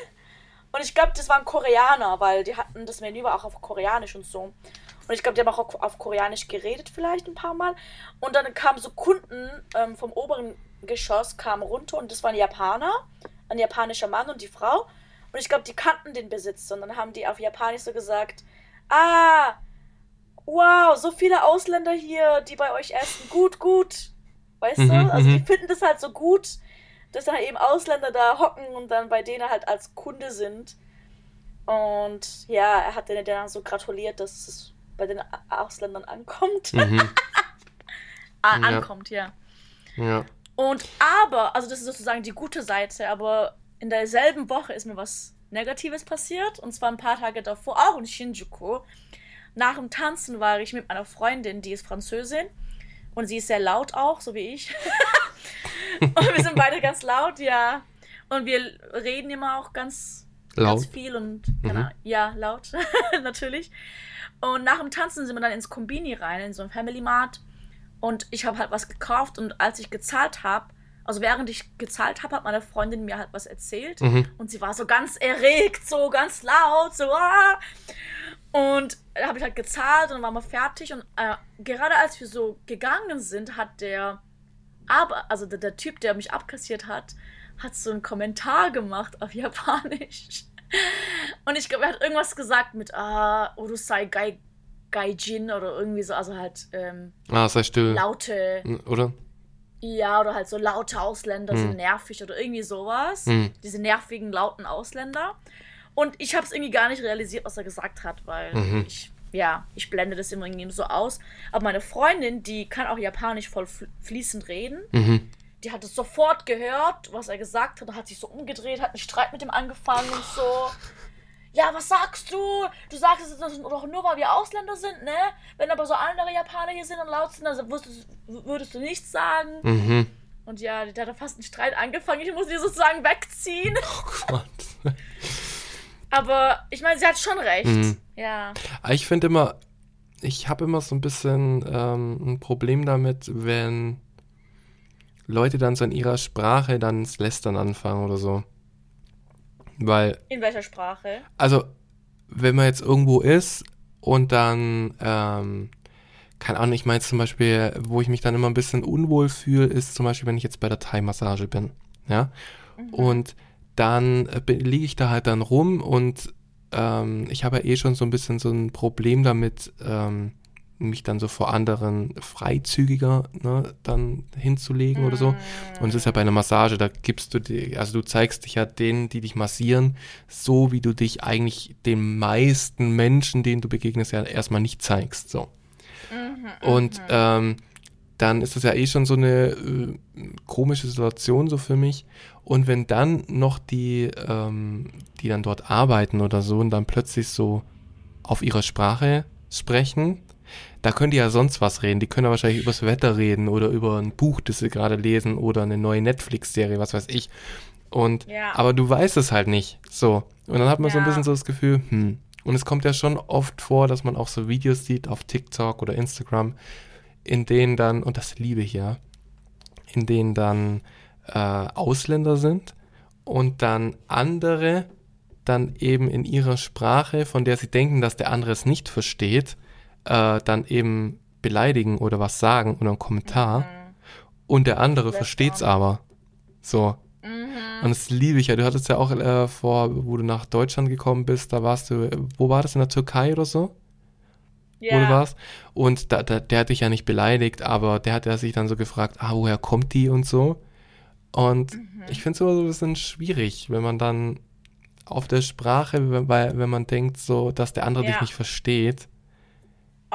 Und ich glaube, das waren Koreaner, weil die hatten das Menü war auch auf Koreanisch und so. Und ich glaube, die haben auch auf Koreanisch geredet, vielleicht ein paar Mal. Und dann kamen so Kunden ähm, vom oberen Geschoss, kamen runter und das waren Japaner, ein japanischer Mann und die Frau. Und ich glaube, die kannten den Besitzer. Und dann haben die auf Japanisch so gesagt: Ah, wow, so viele Ausländer hier, die bei euch essen. Gut, gut. Weißt Mhm, du? Also die mhm. finden das halt so gut, dass dann eben Ausländer da hocken und dann bei denen halt als Kunde sind. Und ja, er hat denen dann so gratuliert, dass es bei den Ausländern ankommt. Mhm. Ah, Ja. ankommt, ja. Ja. Und aber, also das ist sozusagen die gute Seite, aber in derselben Woche ist mir was Negatives passiert. Und zwar ein paar Tage davor, auch in Shinjuku. Nach dem Tanzen war ich mit meiner Freundin, die ist Französin. Und sie ist sehr laut auch, so wie ich. und wir sind beide ganz laut, ja. Und wir reden immer auch ganz, Laut. ganz viel und Mhm. genau, ja, laut, natürlich. Und nach dem Tanzen sind wir dann ins Kombini rein, in so ein Family Mart. Und ich habe halt was gekauft und als ich gezahlt habe, also während ich gezahlt habe, hat meine Freundin mir halt was erzählt. Mhm. Und sie war so ganz erregt, so ganz laut, so. Ah. Und da habe ich halt gezahlt und dann waren wir fertig. Und äh, gerade als wir so gegangen sind, hat der, aber, also der, der Typ, der mich abkassiert hat, hat so einen Kommentar gemacht auf Japanisch. Und ich glaube, er hat irgendwas gesagt mit, ah, Urusai Gai, Gaijin oder irgendwie so, also halt ähm, Ah, sei still. laute, Oder? Ja, oder halt so laute Ausländer Hm. sind nervig oder irgendwie sowas. Hm. Diese nervigen, lauten Ausländer. Und ich habe es irgendwie gar nicht realisiert, was er gesagt hat, weil Mhm. ich, ja, ich blende das immer irgendwie so aus. Aber meine Freundin, die kann auch Japanisch voll fl- fließend reden. Mhm. Die hat es sofort gehört, was er gesagt hat, hat sich so umgedreht, hat einen Streit mit ihm angefangen und so. Ja, was sagst du? Du sagst es das doch nur, weil wir Ausländer sind, ne? Wenn aber so andere Japaner hier sind und laut sind, dann würdest du, würdest du nichts sagen. Mhm. Und ja, der hat fast einen Streit angefangen. Ich muss die sozusagen wegziehen. Oh Gott. Aber ich meine, sie hat schon recht. Mhm. Ja. Aber Ich finde immer, ich habe immer so ein bisschen ähm, ein Problem damit, wenn Leute dann so in ihrer Sprache dann ins Lästern anfangen oder so. Weil, In welcher Sprache? also, wenn man jetzt irgendwo ist und dann, ähm, keine Ahnung, ich meine zum Beispiel, wo ich mich dann immer ein bisschen unwohl fühle, ist zum Beispiel, wenn ich jetzt bei der Thai-Massage bin. Ja. Mhm. Und dann äh, liege ich da halt dann rum und ähm, ich habe ja eh schon so ein bisschen so ein Problem damit, ähm, mich dann so vor anderen freizügiger ne, dann hinzulegen oder so. Und es ist ja bei einer Massage, da gibst du dir, also du zeigst dich ja denen, die dich massieren, so wie du dich eigentlich den meisten Menschen, denen du begegnest, ja erstmal nicht zeigst. So. Mhm, Und ähm, dann ist das ja eh schon so eine äh, komische Situation so für mich. Und wenn dann noch die, ähm, die dann dort arbeiten oder so und dann plötzlich so auf ihrer Sprache sprechen, da können die ja sonst was reden. Die können ja wahrscheinlich übers Wetter reden oder über ein Buch, das sie gerade lesen oder eine neue Netflix-Serie, was weiß ich. Und, Ja. aber du weißt es halt nicht. So. Und dann hat man so ein Ja. bisschen so das Gefühl, hm. Und es kommt ja schon oft vor, dass man auch so Videos sieht auf TikTok oder Instagram, in denen dann, und das liebe ich ja, in denen dann äh, Ausländer sind und dann andere dann eben in ihrer Sprache, von der sie denken, dass der andere es nicht versteht, äh, dann eben beleidigen oder was sagen oder einen Kommentar Mhm. und der andere Lästern. versteht's aber. So. Mhm. Und das liebe ich ja. Du hattest ja auch äh, vor, wo du nach Deutschland gekommen bist, da warst du, wo war das, in der Türkei oder so? wo du Ja. warst. Und da, da, der hat dich ja nicht beleidigt, aber der hat ja sich dann so gefragt, ah, woher kommt die und so. Und Mhm. ich finde es immer so ein bisschen schwierig, wenn man dann auf der Sprache, wenn- weil wenn man denkt so, dass der andere dich Ja. nicht versteht,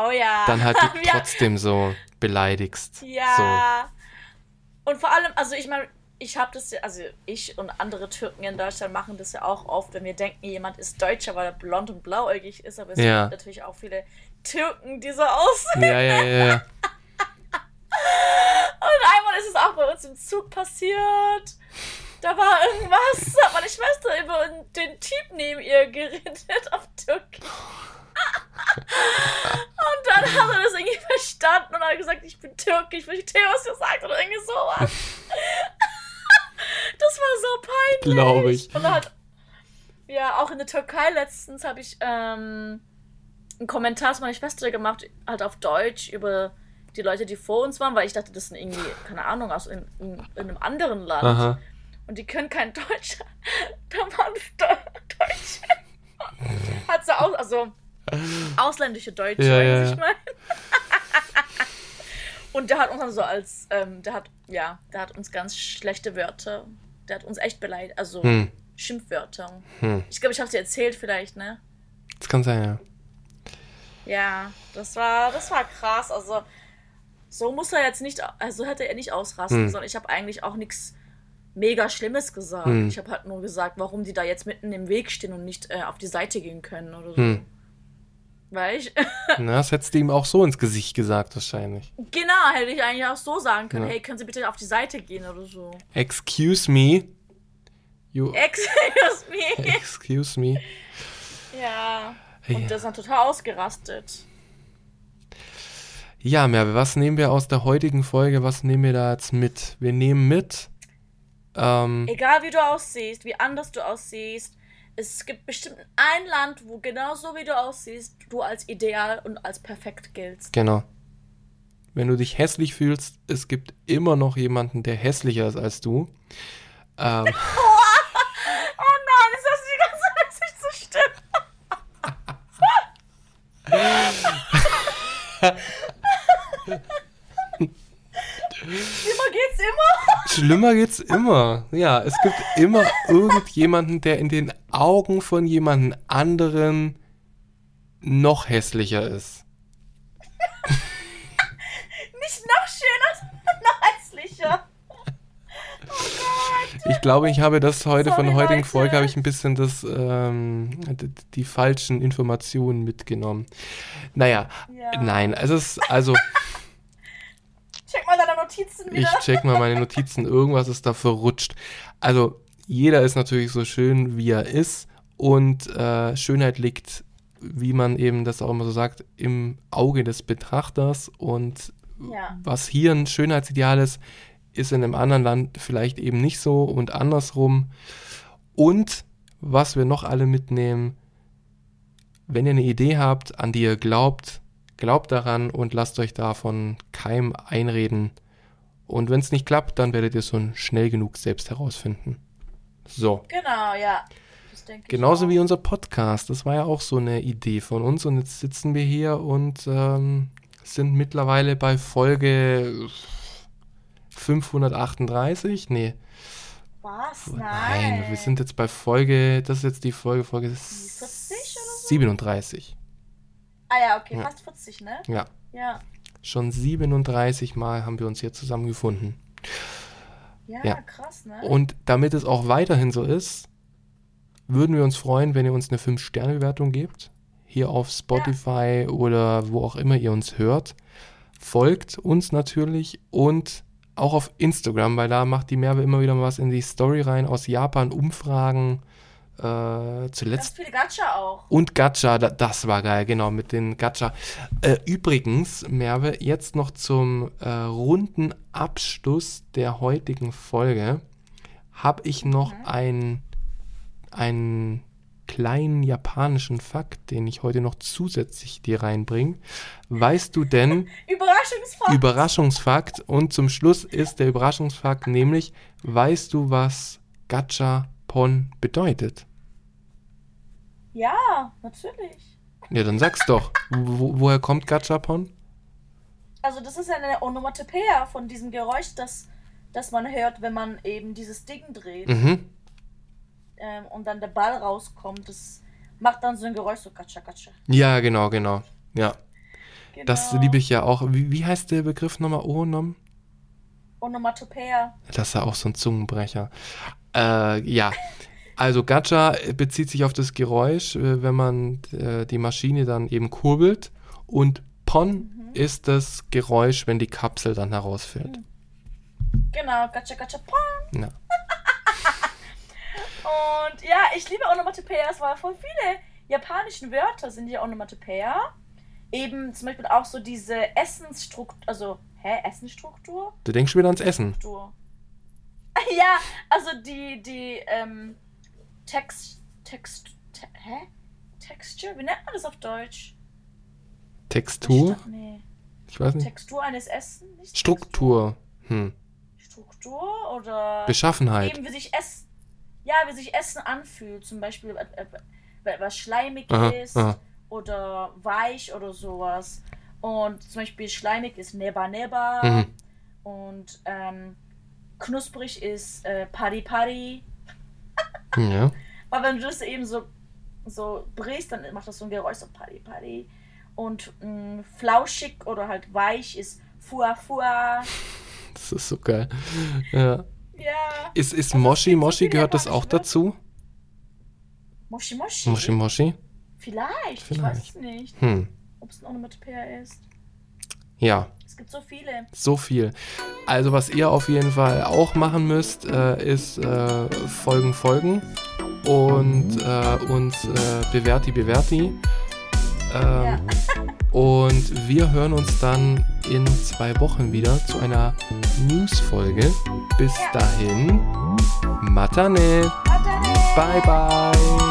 Oh ja. dann halt dich ja. trotzdem so beleidigst. Ja. Und vor allem, also ich meine, ich habe das ja, also ich und andere Türken in Deutschland machen das ja auch oft, wenn wir denken, jemand ist Deutscher, weil er blond und blauäugig ist, aber es Ja. gibt natürlich auch viele Türken, die so aussehen. So. Ja, ja, ja, ja. Und einmal ist es auch bei uns im Zug passiert. Da war irgendwas, hat meine Schwester über den Typ neben ihr geredet auf Türkisch. Und dann hat er das irgendwie verstanden und hat gesagt, ich bin türkisch, ich verstehe, was er sagt oder irgendwie sowas. Das war so peinlich. Glaube ich. Und dann hat, ja, auch in der Türkei letztens habe ich ähm, einen Kommentar zu meiner Schwester gemacht, halt auf Deutsch über die Leute, die vor uns waren, weil ich dachte, das sind irgendwie, keine Ahnung, aus in, in, in einem anderen Land. Aha. Und die können kein Deutsch. Da waren Deutsche. Hat sie auch, also ausländische Deutsche, Ja, ja. ich meine. Und der hat uns dann so als, ähm, der hat, ja, der hat uns ganz schlechte Wörter, der hat uns echt beleidigt, also Hm. Schimpfwörter. Hm. Ich glaube, ich habe dir erzählt vielleicht, ne? Das kann sein, ja. Ja, das war, das war krass. Also, so muss er jetzt nicht, also hätte er nicht ausrasten, Hm. sondern ich habe eigentlich auch nichts mega Schlimmes gesagt. Hm. Ich habe halt nur gesagt, warum die da jetzt mitten im Weg stehen und nicht äh, auf die Seite gehen können oder so. Hm. Weil ich, Na, das hättest du ihm auch so ins Gesicht gesagt, wahrscheinlich. genau, hätte ich eigentlich auch so sagen können, Ja. hey, können Sie bitte auf die Seite gehen oder so. Excuse me. You. Excuse me. Excuse me. ja. Ja. Und der ist dann total ausgerastet. Ja, Merve, was nehmen wir aus der heutigen Folge? Was nehmen wir da jetzt mit? Wir nehmen mit. Ähm, Egal wie du aussiehst, wie anders du aussiehst, es gibt bestimmt ein Land, wo genauso wie du aussiehst, du als ideal und als perfekt giltst. genau. Wenn du dich hässlich fühlst, es gibt immer noch jemanden, der hässlicher ist als du. Ähm, Oh nein, ist das die ganze nicht so stimmt? Immer geht's immer. Schlimmer geht's immer. Ja, es gibt immer irgendjemanden, der in den Augen von jemandem anderen noch hässlicher ist. Nicht noch schöner, sondern noch hässlicher. Oh. Ich glaube, ich habe das heute von Sorry, heutigen Leute. Folge habe ich ein bisschen das ähm, d- die falschen Informationen mitgenommen. Naja, Ja. nein, es ist also Check mal deine Notizen ich wieder. check mal meine Notizen, irgendwas ist da verrutscht. Also jeder ist natürlich so schön, wie er ist und äh, Schönheit liegt, wie man eben das auch immer so sagt, im Auge des Betrachters und Ja. was hier ein Schönheitsideal ist, ist in einem anderen Land vielleicht eben nicht so und andersrum. Und was wir noch alle mitnehmen, wenn ihr eine Idee habt, an die ihr glaubt, glaubt daran und lasst euch davon keinem einreden. Und wenn es nicht klappt, dann werdet ihr es schon schnell genug selbst herausfinden. So. Genau, ja. Genauso wie unser Podcast. Das war ja auch so eine Idee von uns. Und jetzt sitzen wir hier und ähm, sind mittlerweile bei Folge 538. Nee, Was? Nein. nein, wir sind jetzt bei Folge, das ist jetzt die Folge, Folge 40 oder so? 37. Ah ja, okay, Ja. fast 40, ne? Ja, Ja. Schon 37 Mal haben wir uns hier zusammengefunden. Ja, Ja. krass, ne? Und damit es auch weiterhin so ist, würden wir uns freuen, wenn ihr uns eine 5-Sterne-Bewertung gebt. Hier auf Spotify oder wo auch immer ihr uns hört. Folgt uns natürlich und auch auf Instagram, weil da macht die Merve immer wieder mal was in die Story rein aus Japan, Umfragen. Äh, Ganz zuletzt viele Gacha auch. und Gacha, da, das war geil, genau, mit den Gacha. Äh, übrigens, Merve, jetzt noch zum äh, runden Abschluss der heutigen Folge habe ich noch Mhm. ein, einen kleinen japanischen Fakt, den ich heute noch zusätzlich dir reinbringe. Weißt du denn, Überraschungsfakt. Überraschungsfakt, und zum Schluss ist der Überraschungsfakt nämlich, weißt du, was Gachapon bedeutet? Ja, natürlich. Ja, dann sag's doch. Wo, woher kommt Gachapon? Also das ist ja eine Onomatopoeia von diesem Geräusch, das, das man hört, wenn man eben dieses Ding dreht Mhm. ähm, und dann der Ball rauskommt. Das macht dann so ein Geräusch, so Gacha, Gacha. Ja, genau, genau. Ja, Genau. das liebe ich ja auch. Wie, wie heißt der Begriff nochmal? Onom? Onomatopoeia. Das ist ja auch so ein Zungenbrecher. Äh, ja. Also Gacha bezieht sich auf das Geräusch, äh, wenn man äh, die Maschine dann eben kurbelt. Und Pon ist das Geräusch, wenn die Kapsel dann herausfällt. Genau, Gacha, Gacha, Pong. Ja. Und ja, ich liebe Onomatopoeias, weil voll viele japanischen Wörter sind ja Onomatopoeia. Eben zum Beispiel auch so diese Essensstruktur, also, hä, Essensstruktur? Du denkst wieder ans Essen. Struktur. Ja, also die, die, ähm, Text, Text, te, hä? Texture? Wie nennt man das auf Deutsch? Textur? Sta- Nee. Ich weiß nicht. Textur eines Essens? Struktur. Hm. Struktur oder Beschaffenheit. eben wie sich Essen, ja, wie sich Essen anfühlt, zum Beispiel äh, äh, was schleimig Aha, ist aha. oder weich oder sowas. Und zum Beispiel schleimig ist Neba Neba. Mhm. Und ähm, knusprig ist äh, Pari Pari. Ja. Weil wenn du das eben so, so brichst, dann macht das so ein Geräusch, so Pari Pari. Und mh, flauschig oder halt weich ist Fua Fua. Das ist so geil. Ja. Ja. Ist, ist Also, Moshi, Moshi, gehört das auch dazu? Moshi Moshi. Moshi, Moshi? Vielleicht, ich Vielleicht. weiß es nicht. Hm. Ob es noch mit Peer ist. Ja, Es gibt so viele. so viel. Also was ihr auf jeden Fall auch machen müsst, äh, ist äh, folgen, folgen und äh, uns äh, bewerti, bewerti. Ähm, Und wir hören uns dann in zwei Wochen wieder zu einer News-Folge. Bis Ja. dahin, Matane. Matane! Bye, bye.